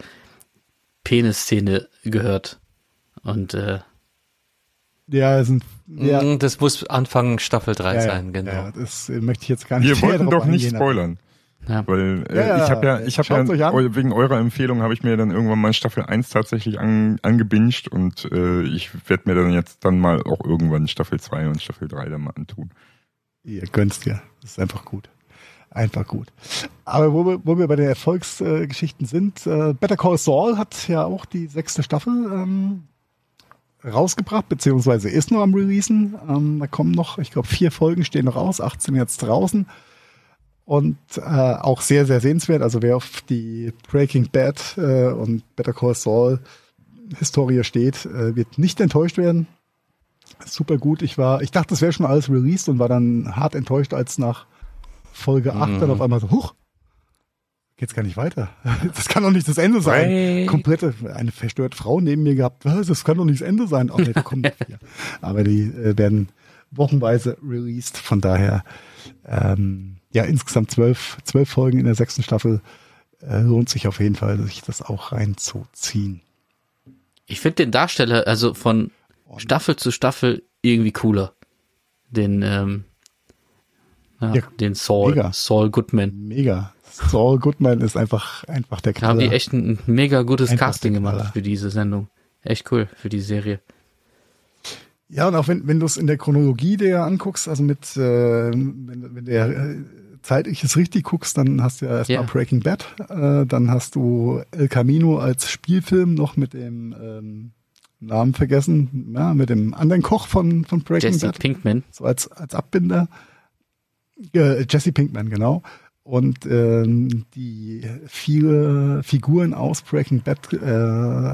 Penis-Szene gehört. Und äh, ja, es sind ja, Mm, Das muss Anfang Staffel 3 ja, sein, genau. ja, das äh, möchte ich jetzt gar nicht. Wir wollten doch nicht spoilern. Ja. Weil äh, Ja, ja, ich habe ja, ich habe ja wegen eurer Empfehlung habe ich mir dann irgendwann mal Staffel 1 tatsächlich an, angebinged und äh, ich werde mir dann jetzt dann mal auch irgendwann Staffel 2 und Staffel 3 dann mal antun. Ihr gönnst dir. Das ist einfach gut. Einfach gut. Aber wo wir, wo wir bei den Erfolgsgeschichten äh, sind, äh, Better Call Saul hat ja auch die sechste Staffel ähm, rausgebracht, beziehungsweise ist noch am Releasen. Ähm, da kommen noch, ich glaube, vier Folgen stehen noch aus, 18 jetzt draußen. Und äh, auch sehr, sehr sehenswert. Also wer auf die Breaking Bad äh, und Better Call Saul Historie steht, äh, wird nicht enttäuscht werden. Super gut. Ich war, ich dachte, das wäre schon alles released und war dann hart enttäuscht, als nach Folge 8 dann auf einmal so, huch, geht's gar nicht weiter. Das kann doch nicht das Ende sein. Hey. Komplette, eine verstörte Frau neben mir gehabt, das kann doch nicht das Ende sein. Oh, nee, kommen noch vier. Aber die äh, werden wochenweise released, von daher, ähm, ja, insgesamt zwölf, zwölf Folgen in der sechsten Staffel. Äh, lohnt sich auf jeden Fall, sich das auch reinzuziehen. Ich finde den Darsteller, also von Staffel zu Staffel irgendwie cooler. Den, ähm, ja, Ja, den Saul, mega. Saul Goodman. Mega. Saul Goodman ist einfach, einfach der Da haben die Knaller. echt ein, mega gutes Einfach Casting gemacht Knaller. für diese Sendung. Echt cool, für die Serie. Ja, und auch wenn, wenn du es in der Chronologie der anguckst, also mit, äh, wenn, wenn der äh, zeitlich es richtig guckst, dann hast du ja erstmal Ja. Breaking Bad, äh, dann hast du El Camino als Spielfilm noch mit dem ähm, Namen vergessen, ja, mit dem anderen Koch von, von Breaking Jesse Bad, Pinkman. so als, als Abbinder. Äh, Jesse Pinkman, genau. Und ähm, die viele Figuren aus Breaking Bad äh,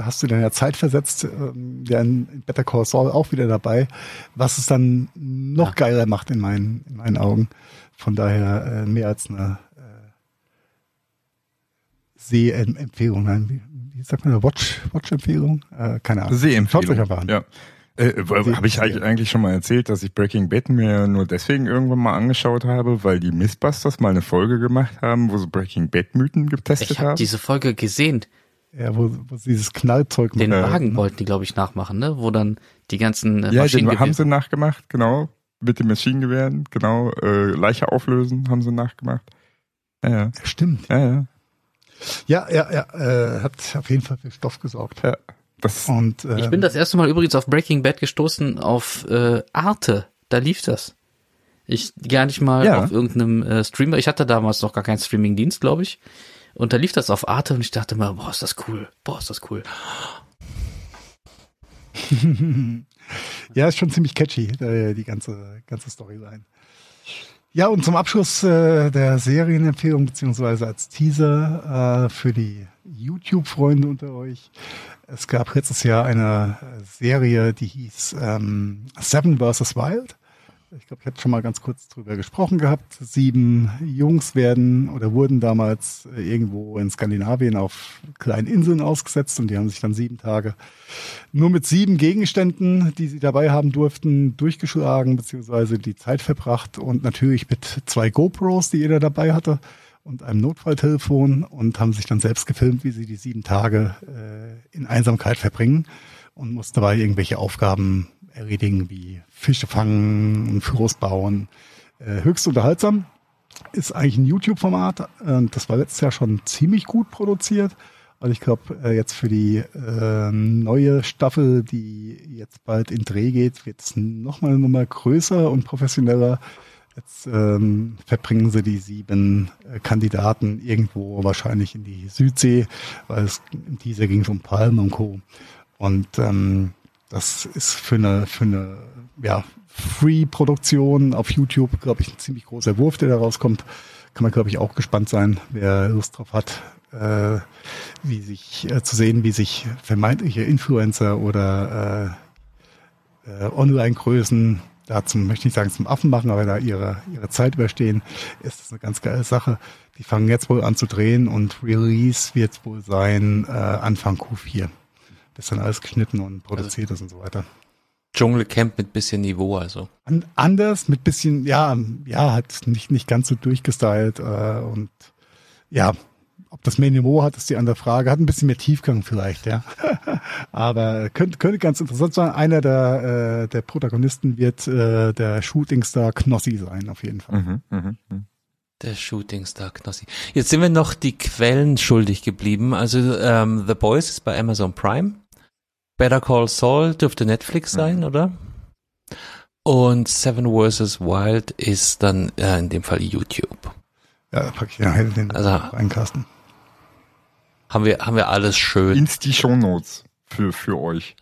hast du dann ja zeitversetzt, ähm, ja in Better Call Saul auch wieder dabei, was es dann noch Ja. geiler macht in meinen, in meinen Augen. Von daher äh, mehr als eine äh, Seh-Empfehlung. Nein, wie, wie sagt man, Watch, Watch-Empfehlung? Äh, keine Ahnung. Sehempfehlung. Schaut euch einfach an. Ja. Äh, habe ich eigentlich eigentlich schon mal erzählt, dass ich Breaking Bad mir nur deswegen irgendwann mal angeschaut habe, weil die Mythbusters mal eine Folge gemacht haben, wo sie Breaking Bad Mythen getestet Ich habe haben. diese Folge gesehen. Ja, wo, wo sie dieses Knallzeug Den machen. Wagen wollten die, glaube ich, nachmachen, ne? Wo dann die ganzen äh, ja, den haben sie nachgemacht, genau. Mit den Maschinengewehren, genau. Äh, Leiche auflösen haben sie nachgemacht. Ja, ja. Stimmt. ja, ja. Ja, ja, ja, äh, hat auf jeden Fall für Stoff gesorgt. ja. Das, Und äh, Ich bin das erste Mal übrigens auf Breaking Bad gestoßen auf äh, Arte. Da lief das. Ich gar nicht mal Ja. auf irgendeinem äh, Streamer. Ich hatte damals noch gar keinen Streaming-Dienst, glaube ich. Und da lief das auf Arte und ich dachte mal, boah, ist das cool. Boah, ist das cool. Ja, ist schon ziemlich catchy, die ganze, ganze Storyline. Ja, und zum Abschluss äh, der Serienempfehlung, beziehungsweise als Teaser äh, für die YouTube-Freunde unter euch. Es gab letztes Jahr eine Serie, die hieß ähm, Seven vs. Wild. Ich glaube, ich hatte schon mal ganz kurz drüber gesprochen gehabt. Sieben Jungs werden oder wurden damals äh, irgendwo in Skandinavien auf kleinen Inseln ausgesetzt und die haben sich dann sieben Tage nur mit sieben Gegenständen, die sie dabei haben durften, durchgeschlagen beziehungsweise die Zeit verbracht und natürlich mit zwei GoPros, die jeder dabei hatte und einem Notfalltelefon und haben sich dann selbst gefilmt, wie sie die sieben Tage äh, in Einsamkeit verbringen und mussten dabei irgendwelche Aufgaben erledigen wie Fische fangen und Floß bauen. Äh, höchst unterhaltsam. Ist eigentlich ein YouTube-Format. Äh, das war letztes Jahr schon ziemlich gut produziert. Also ich glaube, äh, jetzt für die äh, neue Staffel, die jetzt bald in Dreh geht, wird es nochmal eine Nummer größer und professioneller. Jetzt ähm, verbringen sie die sieben äh, Kandidaten irgendwo wahrscheinlich in die Südsee, weil es dieser ging es um Palmen und Co. Und ähm, das ist für eine, für eine ja, Free-Produktion auf YouTube, glaube ich, ein ziemlich großer Wurf, der da rauskommt. Kann man, glaube ich, auch gespannt sein, wer Lust drauf hat, äh, wie sich äh, zu sehen, wie sich vermeintliche Influencer oder äh, äh, Online-Größen da zum, möchte ich nicht sagen zum Affen machen, aber da ihre, ihre Zeit überstehen, ist das eine ganz geile Sache. Die fangen jetzt wohl an zu drehen und Release wird wohl sein äh, Anfang Q4. Bis dann alles geschnitten und produziert ist und so weiter. Dschungelcamp mit bisschen Niveau, also. An, anders, mit bisschen, ja, ja, hat nicht, nicht ganz so durchgestylt äh, und ja, ob das mehr Niveau hat, ist die andere Frage. Hat ein bisschen mehr Tiefgang vielleicht, ja. Aber könnte, könnte ganz interessant sein. Einer der, äh, der Protagonisten wird äh, der Shootingstar Knossi sein, auf jeden Fall. Mhm, mhm, mhm. Der Shootingstar Knossi. Jetzt sind wir noch die Quellen schuldig geblieben. Also ähm, The Boys ist bei Amazon Prime. Better Call Saul dürfte Netflix sein, oder? Und Seven vs. Wild ist dann äh, in dem Fall YouTube. Ja, da pack ich nachher den Also- rein, Carsten. Haben wir, haben wir alles schön, Ins die Shownotes für, für euch.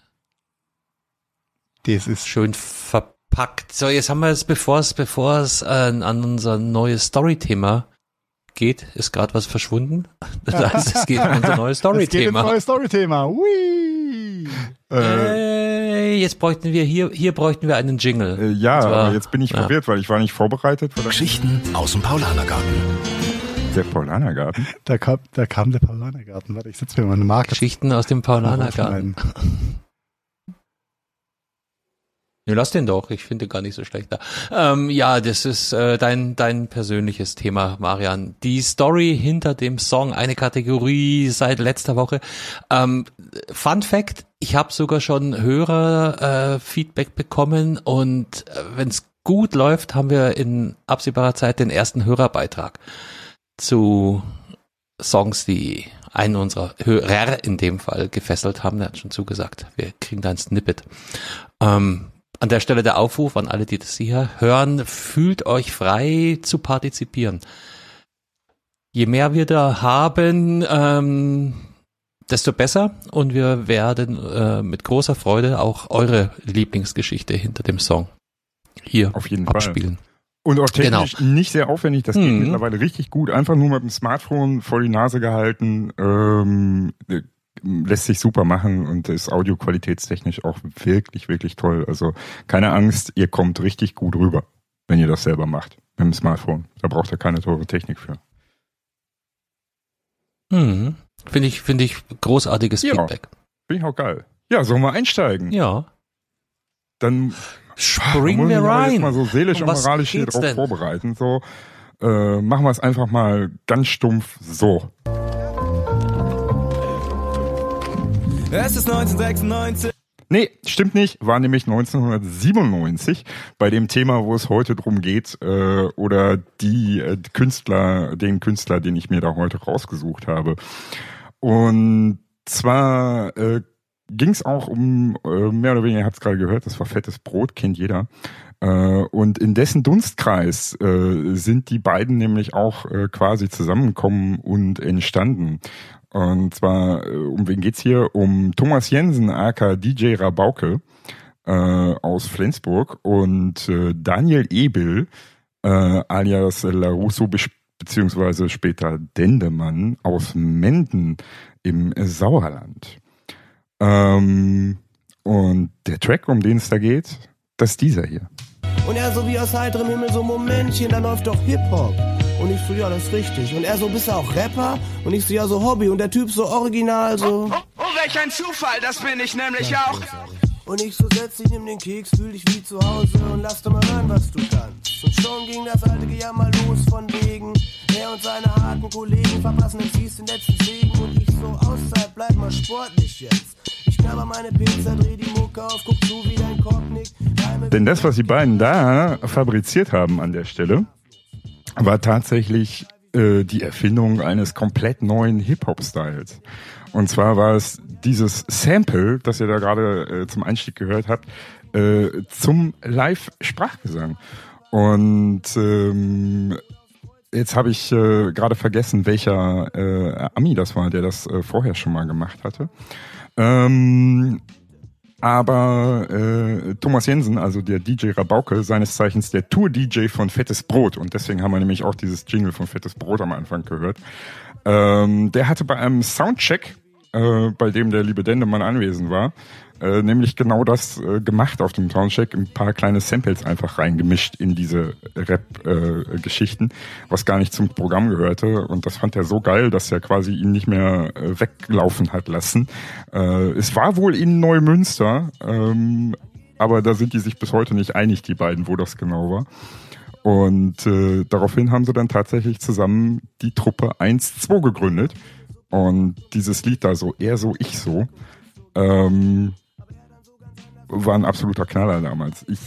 Das ist schön verpackt. So, jetzt haben wir es, bevor es, bevor es äh, an unser neues Story-Thema geht, ist gerade was verschwunden. Das heißt, es geht um unser neues Es geht ins Story-Thema. Story-Thema. Äh, Äh, jetzt bräuchten wir hier, hier bräuchten wir einen Jingle. äh, ja, zwar- aber jetzt bin ich ja. verwirrt, weil ich war nicht vorbereitet. Geschichten aus dem Paulanergarten. Der Paulanergarten. Da kam, da kam der Paulanergarten. Warte, ich setze mir mal eine Marke. Geschichten aus dem Paulanergarten. Ja, lass den doch. Ich finde gar nicht so schlecht da. Ähm, ja, das ist äh, dein dein persönliches Thema, Marian. Die Story hinter dem Song, eine Kategorie seit letzter Woche. Ähm, Fun Fact: Ich habe sogar schon Hörer äh, Feedback bekommen und äh, wenn es gut läuft, haben wir in absehbarer Zeit den ersten Hörerbeitrag zu Songs, die einen unserer Hörer in dem Fall gefesselt haben. Der hat schon zugesagt, wir kriegen da ein Snippet. Ähm, an der Stelle der Aufruf an alle, die das hier hören, fühlt euch frei zu partizipieren. Je mehr wir da haben, ähm, desto besser und wir werden äh, mit großer Freude auch eure Lieblingsgeschichte hinter dem Song hier Auf jeden Fall. Und auch technisch nicht sehr aufwendig, das geht Mhm. mittlerweile richtig gut. Einfach nur mit dem Smartphone vor die Nase gehalten, ähm, äh, lässt sich super machen und ist audioqualitätstechnisch auch wirklich, wirklich toll. Also keine Angst, ihr kommt richtig gut rüber, wenn ihr das selber macht mit dem Smartphone. Da braucht ihr keine teure Technik für. Mhm. Finde ich, finde ich großartiges Ja. Feedback. Bin ich auch geil. Ja, sollen wir einsteigen? Ja. Dann Muss wir ich aber jetzt rein. mal so seelisch Um und moralisch hier drauf denn? vorbereiten. So, äh, machen wir es einfach mal ganz stumpf so. Es ist 1996. Nee, stimmt nicht. War nämlich 1997 bei dem Thema, wo es heute drum geht, äh, oder die äh, Künstler, den Künstler, den ich mir da heute rausgesucht habe. Und zwar äh, ging es auch um, äh, mehr oder weniger, ihr habt es gerade gehört, das war fettes Brot, kennt jeder. Äh, und in dessen Dunstkreis äh, sind die beiden nämlich auch äh, quasi zusammengekommen und entstanden. Und zwar, äh, um wen geht's hier? Um Thomas Jensen, aka DJ Rabauke äh, aus Flensburg und äh, Daniel Ebel, äh, alias Larusso, beziehungsweise später Dendemann aus Menden im Sauerland. Ähm, und der Track, um den es da geht, das ist dieser hier. Und er so wie aus heiterem Himmel so Momentchen, da läuft doch Hip-Hop. Und ich so, ja, das ist richtig. Und er so, bist du auch Rapper? Und ich so, ja, so Hobby. Und der Typ so original, so. Oh, oh, oh welch ein Zufall, das bin ich nämlich ja, auch. Und ich so, setz dich, nimm den Keks, fühl dich wie zu Hause und lass doch mal hören, was du kannst. Und schon ging das alte Gejammer los von wegen. Er und seine harten Kollegen verpassen im Ziehst den letzten Segen. Und ich so, Auszeit, bleib mal sportlich jetzt. Ich knabber meine Pizza, dreh die Mucke auf, guck zu, wie dein Korb nickt. Denn das, was die beiden da fabriziert haben an der Stelle, war tatsächlich äh, die Erfindung eines komplett neuen Hip-Hop-Styles. Und zwar war es dieses Sample, das ihr da gerade äh, zum Einstieg gehört habt, äh, zum Live-Sprachgesang. Und ähm, jetzt habe ich äh, gerade vergessen, welcher äh, Ami das war, der das äh, vorher schon mal gemacht hatte. Ähm, aber äh, Thomas Jensen, also der DJ Rabauke, seines Zeichens der Tour-DJ von Fettes Brot, und deswegen haben wir nämlich auch dieses Jingle von Fettes Brot am Anfang gehört, ähm, der hatte bei einem Soundcheck, äh, bei dem der liebe Dendemann anwesend war, äh, nämlich genau das äh, gemacht auf dem Soundcheck, ein paar kleine Samples einfach reingemischt in diese Rap-Geschichten, was gar nicht zum Programm gehörte. Und das fand er so geil, dass er quasi ihn nicht mehr äh, weglaufen hat lassen. Äh, es war wohl in Neumünster, ähm, aber da sind die sich bis heute nicht einig, die beiden, wo das genau war. Und daraufhin haben sie dann tatsächlich zusammen die Truppe 1-2 gegründet. Und dieses Lied da so, er so, ich so, ähm, war ein absoluter Knaller damals. Ich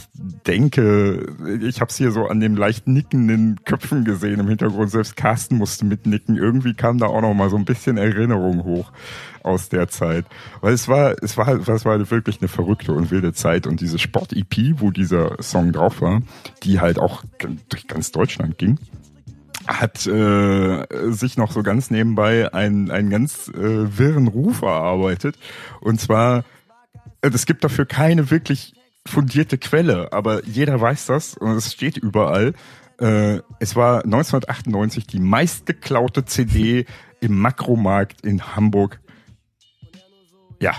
denke, ich habe es hier so an dem leicht nickenden Köpfen gesehen im Hintergrund. Selbst Carsten musste mitnicken. Irgendwie kam da auch noch mal so ein bisschen Erinnerung hoch aus der Zeit. Weil es war, es war, es war wirklich eine verrückte und wilde Zeit. Und diese Sport-EP, wo dieser Song drauf war, die halt auch durch ganz Deutschland ging, hat äh, sich noch so ganz nebenbei einen, einen ganz äh, wirren Ruf erarbeitet. Und zwar äh, es gibt dafür keine wirklich fundierte Quelle, aber jeder weiß das und es steht überall. Äh, es war 1998 die meistgeklaute CD im Makromarkt in Hamburg. Ja.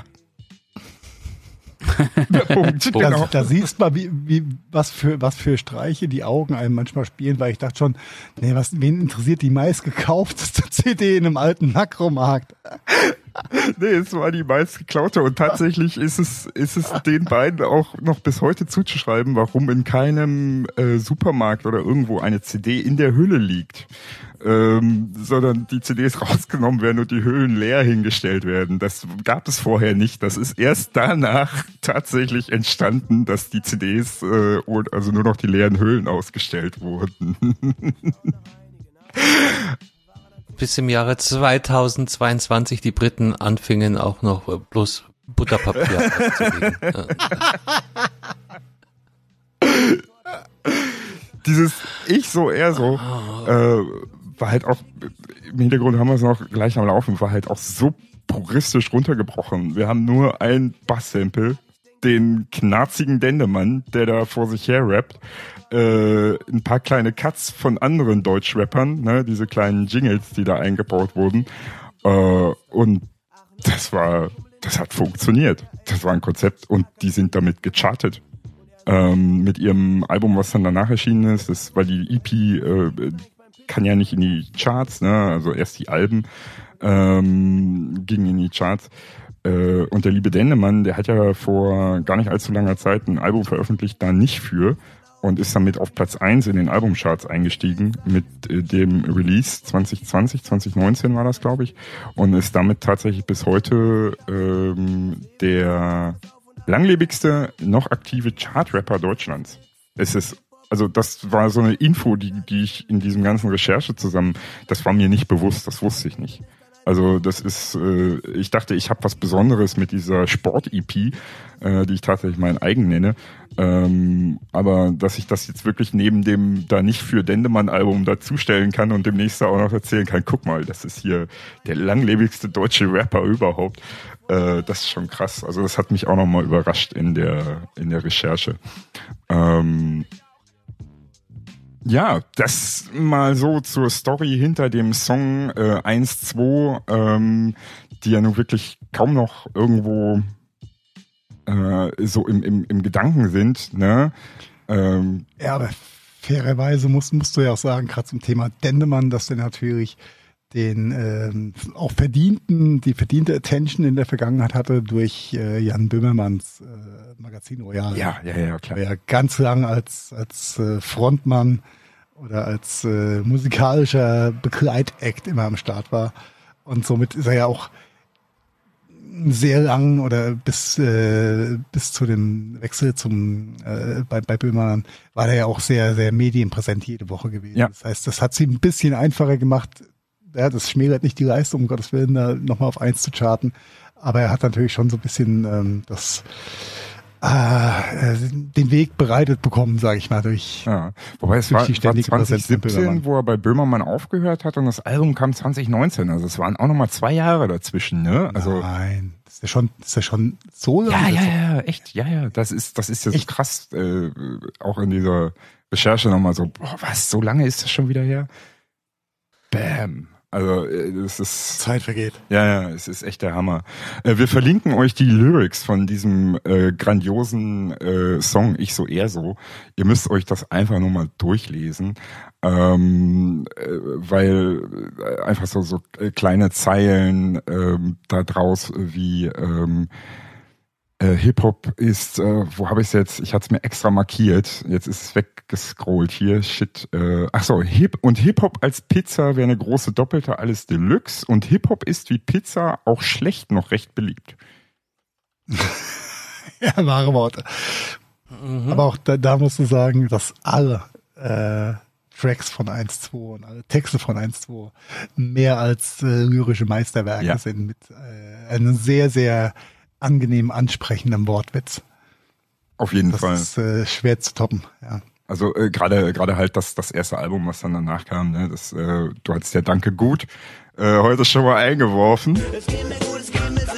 Punkt, genau. da, siehst man, wie, wie, was für, was für Streiche die Augen einem manchmal spielen, weil ich dachte schon, nee, was, wen interessiert die meistgekaufteste CD in einem alten Makromarkt? nee, es war die meistgeklaute und tatsächlich ist es, ist es den beiden auch noch bis heute zuzuschreiben, warum in keinem äh, Supermarkt oder irgendwo eine CD in der Hülle liegt. Ähm, sondern die CDs rausgenommen werden und die Hüllen leer hingestellt werden. Das gab es vorher nicht. Das ist erst danach tatsächlich entstanden, dass die CDs äh, also nur noch die leeren Hüllen ausgestellt wurden. Bis im Jahre 2022 die Briten anfingen auch noch bloß Butterpapier zu Dieses Ich so, er so, äh, war halt auch, im Hintergrund haben wir es noch gleich am Laufen, war halt auch so puristisch runtergebrochen. Wir haben nur ein Bass-Sample, den knarzigen Dendemann, der da vor sich her rappt, äh, ein paar kleine Cuts von anderen Deutschrappern, ne, diese kleinen Jingles, die da eingebaut wurden. Äh, und das war, das hat funktioniert. Das war ein Konzept und die sind damit gechartet. Ähm, mit ihrem Album, was dann danach erschienen ist, das, weil die EP äh, kann ja nicht in die Charts, ne? Also erst die Alben ähm, gingen in die Charts. Äh, und der liebe Dendemann, der hat ja vor gar nicht allzu langer Zeit ein Album veröffentlicht, da nicht für und ist damit auf Platz eins in den Albumcharts eingestiegen mit äh, dem Release 2020, 2019 war das, glaube ich, und ist damit tatsächlich bis heute ähm, der langlebigste noch aktive Chartrapper Deutschlands. Es ist also das war so eine Info, die, die ich in diesem ganzen Recherche zusammen, das war mir nicht bewusst, das wusste ich nicht. Also das ist, äh, ich dachte, ich habe was Besonderes mit dieser Sport-EP, äh, die ich tatsächlich mein eigen nenne. Ähm, aber dass ich das jetzt wirklich neben dem da nicht für Dendemann-Album dazustellen kann und demnächst auch noch erzählen kann, guck mal, das ist hier der langlebigste deutsche Rapper überhaupt. Äh, das ist schon krass. Also das hat mich auch nochmal überrascht in der, in der Recherche. Ähm, ja, das mal so zur Story hinter dem Song äh, 1, 2, ähm, die ja nun wirklich kaum noch irgendwo äh, so im, im, im Gedanken sind. Ne? Ähm, Ja, aber fairerweise musst, musst du ja auch sagen, gerade zum Thema Dendemann, dass der natürlich den ähm, auch verdienten, die verdiente Attention in der Vergangenheit hatte durch äh, Jan Böhmermanns äh, Magazin Royal. ja, ja, ja, klar. Der ja ganz lang als, als äh, Frontmann oder als äh, musikalischer Begleitakt immer am Start war. Und somit ist er ja auch sehr lang oder bis äh, bis zu dem Wechsel zum äh, bei, bei Böhmermann war der ja auch sehr sehr medienpräsent jede Woche gewesen. Ja. Das heißt, das hat sie ein bisschen einfacher gemacht. Ja, das schmälert nicht die Leistung, um Gottes Willen, da nochmal auf eins zu charten. Aber er hat natürlich schon so ein bisschen ähm, das äh, den Weg bereitet bekommen, sage ich mal, durch Ja. Wobei es Durch war, die war ständige von 2017, Böhmermann. wo er bei Böhmermann aufgehört hat und das Album kam 2019. Also es waren auch nochmal zwei Jahre dazwischen, ne? Also Nein, das ist ja schon, ist ja schon so Ja, lange. ja, ja, echt, ja, ja. Das ist, das ist ja so Echt? krass, äh, auch in dieser Recherche nochmal so, boah, was, so lange ist das schon wieder her? Bam. Also, äh, das ist, Zeit vergeht. ja, ja, es ist echt der Hammer. Äh, wir verlinken euch die Lyrics von diesem äh, grandiosen äh, Song, Ich so eher so. Ihr müsst euch das einfach nur mal durchlesen, ähm, äh, weil äh, einfach so, so äh, kleine Zeilen ähm, da draus wie ähm, äh, Hip-Hop ist, äh, wo habe ich es jetzt? Ich hatte es mir extra markiert. Jetzt ist es weggescrollt hier. Shit. Äh, ach so, Hip und Hip-Hop als Pizza wäre eine große Doppelte, alles Deluxe. Und Hip-Hop ist wie Pizza auch schlecht noch recht beliebt. Ja, wahre Worte. Mhm. Aber auch da, da musst du sagen, dass alle äh, Tracks von 1.2 und alle Texte von 1.2 mehr als äh, lyrische Meisterwerke Ja. sind mit äh, einem sehr, sehr angenehm ansprechenden Wortwitz. Auf jeden Das Fall. ist äh, schwer zu toppen. Ja. Also äh, gerade gerade halt das das erste Album, was dann danach kam, ne, das äh, du hattest ja Danke gut äh, heute schon mal eingeworfen. Es geht mir gut, es geht mir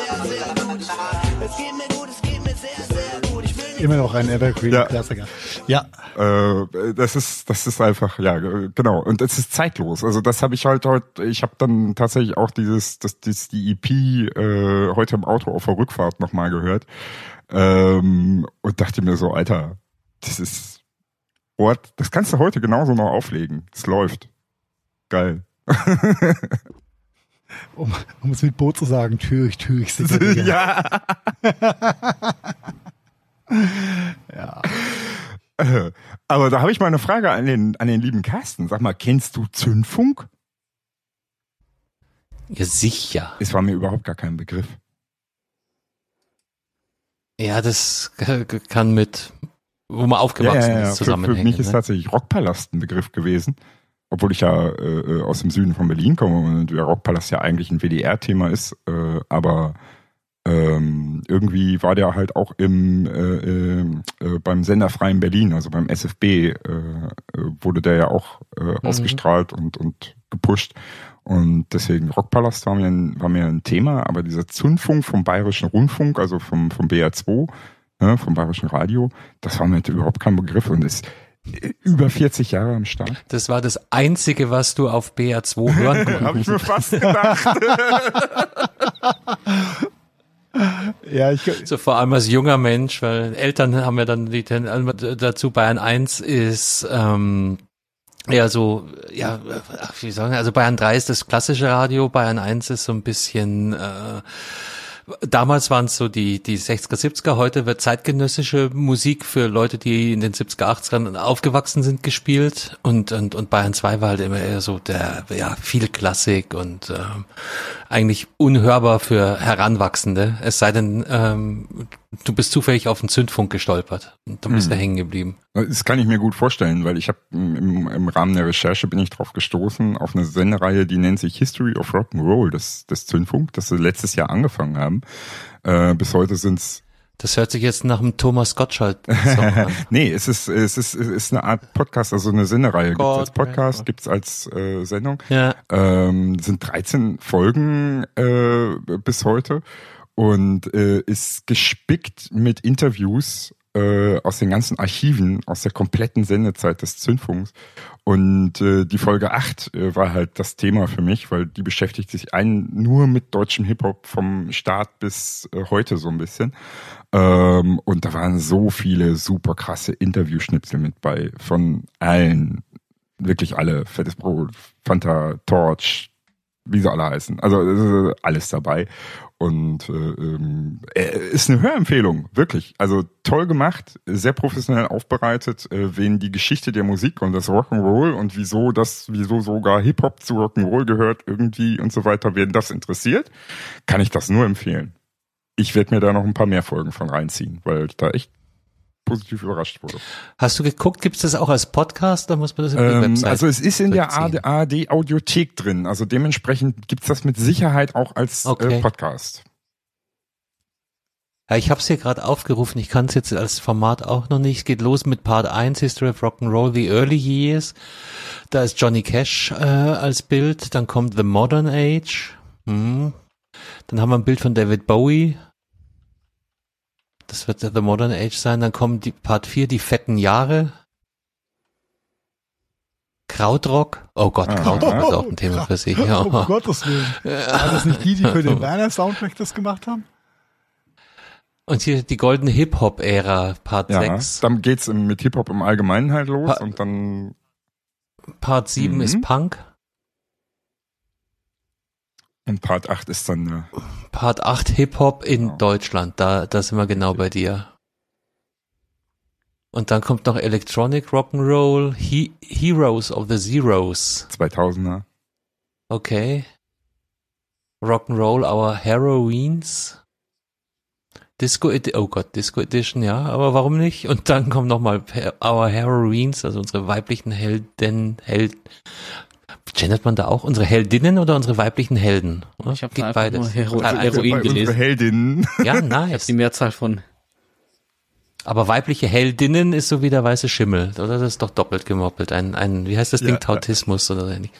Immer noch ein Ja. Evergreen-Klassiker. Ja. Äh, das ist das ist einfach ja genau und es ist zeitlos. Also das habe ich halt heute. Ich habe dann tatsächlich auch dieses das, das die EP äh, heute im Auto auf der Rückfahrt noch mal gehört ähm, und dachte mir so Alter, das ist Ort, das kannst du heute genauso noch auflegen. Es läuft geil. Um, um es mit Boot zu sagen, Türich, Türich, sicher, sicher. ja. ja. Äh, Aber da habe ich mal eine Frage an den, an den lieben Carsten. Sag mal, kennst du Zündfunk? Ja, sicher. Es war mir überhaupt gar kein Begriff. Ja, das kann mit, wo man aufgewachsen ist, Für, zusammenhängen. für mich ist ne? tatsächlich Rockpalast ein Begriff gewesen. Obwohl ich ja äh, aus dem Süden von Berlin komme und der Rockpalast ja eigentlich ein WDR-Thema ist. Äh, aber ähm, irgendwie war der halt auch im äh, äh, äh, beim Sender Freien Berlin, also beim SFB, äh, äh, wurde der ja auch äh, ausgestrahlt und, und gepusht. Und deswegen Rockpalast war mir, ein, war mir ein Thema, aber dieser Zündfunk vom Bayerischen Rundfunk, also vom, vom BR2, ne, vom Bayerischen Radio, das war mir überhaupt kein Begriff und ist über 40 Jahre am Start. Das war das Einzige, was du auf BR2 hören konntest. Habe ich mir fast gedacht. Ja, ich, So vor allem als junger Mensch, weil Eltern haben ja dann die Ten dazu Bayern 1 ist ähm, ja so, ja, wie sagen, also Bayern 3 ist das klassische Radio, Bayern 1 ist so ein bisschen äh, Damals waren es so die, die 60er, 70er, heute wird zeitgenössische Musik für Leute, die in den 70er, 80ern aufgewachsen sind, gespielt und, und, und Bayern 2 war halt immer eher so der, ja, viel Klassik und ähm, eigentlich unhörbar für Heranwachsende. Es sei denn, ähm, Du bist zufällig auf den Zündfunk gestolpert und dann bist Mhm. du hängen geblieben. Das kann ich mir gut vorstellen, weil ich habe im, im Rahmen der Recherche bin ich drauf gestoßen auf eine Sendereihe, die nennt sich History of Rock'n'Roll, das, das Zündfunk, das sie letztes Jahr angefangen haben. Äh, bis heute sind's Das hört sich jetzt nach einem Thomas Gottschalk-Song an. Nee, es ist, es ist, es ist eine Art Podcast, also eine Sendereihe. Gibt's als Podcast, gibt's als äh, Sendung. Ja. Ähm, sind 13 Folgen äh, bis heute und äh, ist gespickt mit Interviews äh, aus den ganzen Archiven, aus der kompletten Sendezeit des Zündfunks. Und äh, die Folge 8 äh, war halt das Thema für mich, weil die beschäftigt sich ein nur mit deutschem Hip-Hop vom Start bis äh, heute so ein bisschen. Ähm, und da waren so viele super krasse Interviewschnipsel mit bei von allen, wirklich alle, Fettes Brot, Fanta, Torch, wie sie alle heißen. Also äh, alles dabei. Und äh, ähm, äh, ist eine Hörempfehlung, wirklich. Also toll gemacht, sehr professionell aufbereitet, äh, wen die Geschichte der Musik und das Rock'n'Roll und wieso das, wieso sogar Hip-Hop zu Rock'n'Roll gehört irgendwie und so weiter, wen das interessiert, kann ich das nur empfehlen. Ich werde mir da noch ein paar mehr Folgen von reinziehen, weil da echt positiv überrascht wurde. Hast du geguckt, gibt's das auch als Podcast, da muss man das über die Ähm, Website also es ist in der? ARD Audiothek drin, also dementsprechend gibt's das mit Sicherheit auch als Okay. äh, Podcast. Ja, ich habe es hier gerade aufgerufen, ich kann es jetzt als Format auch noch nicht. Es geht los mit Part 1, History of Rock'n'Roll, The Early Years. Da ist Johnny Cash äh, als Bild, dann kommt The Modern Age. Hm. Dann haben wir ein Bild von David Bowie. Das wird The Modern Age sein. Dann kommt die Part 4, die fetten Jahre. Krautrock. Oh Gott, Ah. Krautrock ist auch ein Thema für sich. Ja. Um Gottes Willen. War das nicht die, die für den Werner Soundtrack das gemacht haben? Und hier die goldene Hip-Hop-Ära, Part Ja, 6. dann geht's mit Hip-Hop im Allgemeinen halt los Pa- und dann Part 7 Mhm. ist Punk. In Part 8 ist dann äh, Part 8 Hip-Hop in Genau. Deutschland. Da, da sind wir genau bei dir. Und dann kommt noch Electronic Rock'n'Roll, He Heroes of the Zeros. 2000er. Okay. Rock'n'Roll, Our Heroines. Disco Edi oh Gott, Disco Edition, ja, aber warum nicht? Und dann kommt nochmal Our Heroines, also unsere weiblichen Helden, Held, gendert man da auch unsere Heldinnen oder unsere weiblichen Helden? Oder? Ich habe einfach nur Hero Ah, Heroin Bei unsere gelesen. Heldinnen. Ja, Die nice. Mehrzahl von Aber weibliche Heldinnen ist so wie der weiße Schimmel, oder? Das ist doch doppelt gemoppelt. Ein, ein, wie heißt das Ding? Ja. Tautismus oder so ähnlich.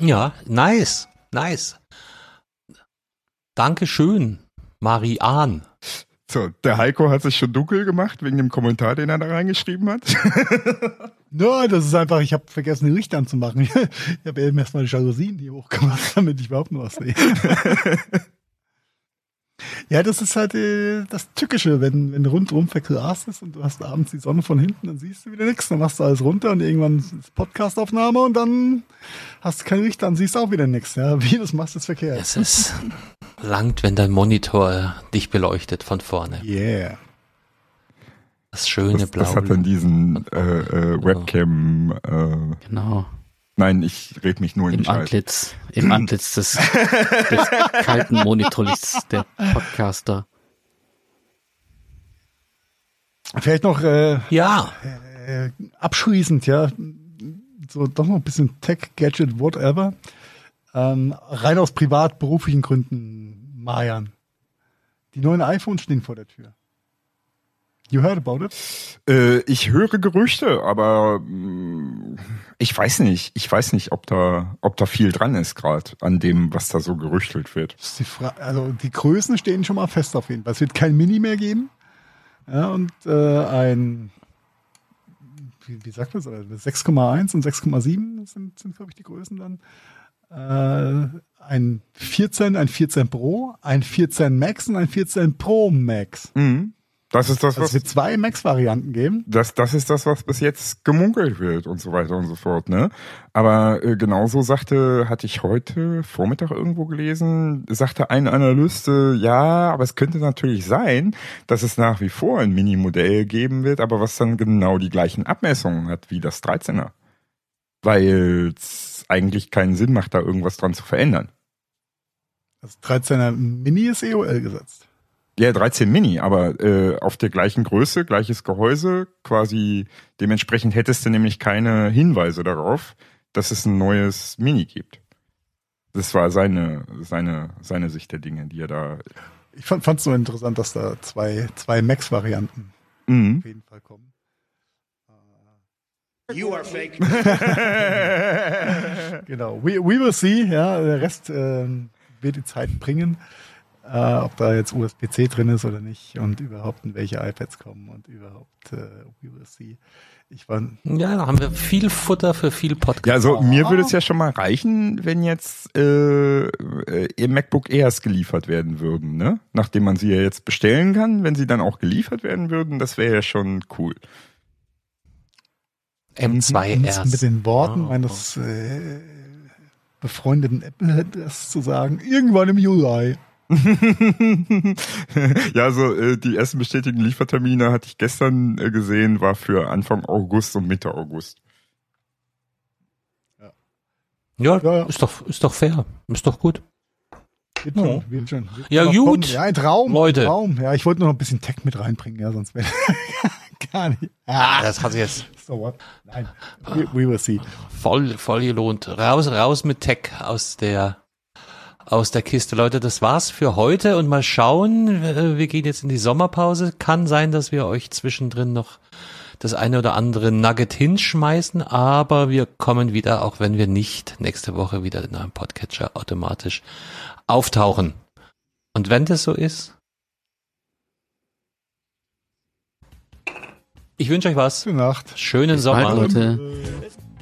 Ja, nice, nice. Dankeschön, Marianne. So, der Heiko hat sich schon dunkel gemacht wegen dem Kommentar, den er da reingeschrieben hat. No, das ist einfach, ich habe vergessen, die Lichter anzumachen. Ich habe eben erstmal die Jalousien hier hochgemacht, damit ich überhaupt noch was sehe. Ja, das ist halt äh, das Tückische, wenn, wenn rundrum verglast ist und du hast abends die Sonne von hinten, dann siehst du wieder nichts, dann machst du alles runter und irgendwann ist Podcastaufnahme und dann hast du kein Licht, dann siehst du auch wieder nichts. Ja, wie du das machst, ist verkehrt. Es ist langt, wenn dein Monitor dich beleuchtet von vorne. Yeah. Das schöne Das, Blau. das hat dann diesen äh, äh, Webcam. Äh, genau nein, ich red mich nur in im die Scheiße. Antlitz im Antlitz des, des kalten Monitorlichts der Podcaster. Vielleicht noch äh, ja, äh, abschließend, ja, so doch noch ein bisschen Tech, Gadget, whatever. Ähm, rein aus privat beruflichen Gründen, Marian. Die neuen iPhones stehen vor der Tür. You heard about it? Äh, ich höre Gerüchte, aber mh, ich weiß nicht. Ich weiß nicht, ob da, ob da viel dran ist gerade an dem, was da so gerüchtelt wird. Die also die Größen stehen schon mal fest auf jeden Fall. Es wird kein Mini mehr geben. Ja, und äh, ein wie, wie sagt man das? 6,1 und 6,7 sind, sind glaube ich, die Größen dann. Äh, ein 14, ein 14 Pro, ein 14 Max und ein 14 Pro Max. Mhm. Das ist das, Also es was wird zwei Max-Varianten geben. das, das ist das, was bis jetzt gemunkelt wird und so weiter und so fort, ne? Aber äh, genauso sagte, hatte ich heute Vormittag irgendwo gelesen, sagte ein Analyst, äh, ja, aber es könnte natürlich sein, dass es nach wie vor ein Mini-Modell geben wird, aber was dann genau die gleichen Abmessungen hat wie das 13er. Weil es eigentlich keinen Sinn macht, da irgendwas dran zu verändern. Das 13er Mini ist EOL gesetzt. Ja, 13 Mini, aber äh, auf der gleichen Größe, gleiches Gehäuse, quasi dementsprechend hättest du nämlich keine Hinweise darauf, dass es ein neues Mini gibt. Das war seine, seine, seine Sicht der Dinge, die er da. Ich fand es so interessant, dass da zwei, zwei Max-Varianten Mhm. auf jeden Fall kommen. You are fake. Genau. We, we will see, ja. Der Rest ähm, wird die Zeit bringen. Äh, ob da jetzt USB-C drin ist oder nicht und überhaupt in welche iPads kommen und überhaupt äh, see. Ich war Ja, da haben wir viel Futter für viel Podcast. Ja, also mir würde es ja schon mal reichen, wenn jetzt äh, äh, ihr MacBook Airs geliefert werden würden, ne? Nachdem man sie ja jetzt bestellen kann, wenn sie dann auch geliefert werden würden, das wäre ja schon cool. M2 mit den Worten Ah, meines äh, befreundeten Apple-Heads zu sagen, irgendwann im Juli. ja, also äh, die ersten bestätigten Liefertermine hatte ich gestern äh, gesehen, war für Anfang August und Mitte August. Ja, Ja, ja. ist doch, ist doch fair. Ist doch gut. Wird schon, wird schon. Wird Ja, gut. kommen. Ja, ein Traum. Leute. Ein Traum. Ja, ich wollte nur noch ein bisschen Tech mit reinbringen, ja, sonst wäre gar nicht. Ah, Ah, das hat sich jetzt so what? Nein. We, we will see. voll, voll gelohnt. Raus, raus mit Tech aus der, aus der Kiste. Leute, das war's für heute und mal schauen. äh, Wir gehen jetzt in die Sommerpause. Kann sein, dass wir euch zwischendrin noch das eine oder andere Nugget hinschmeißen, aber wir kommen wieder, auch wenn wir nicht nächste Woche wieder in einem Podcatcher automatisch auftauchen. Und wenn das so ist, ich wünsche euch was. Gute Nacht. Schönen Bald, Sommer. Leute.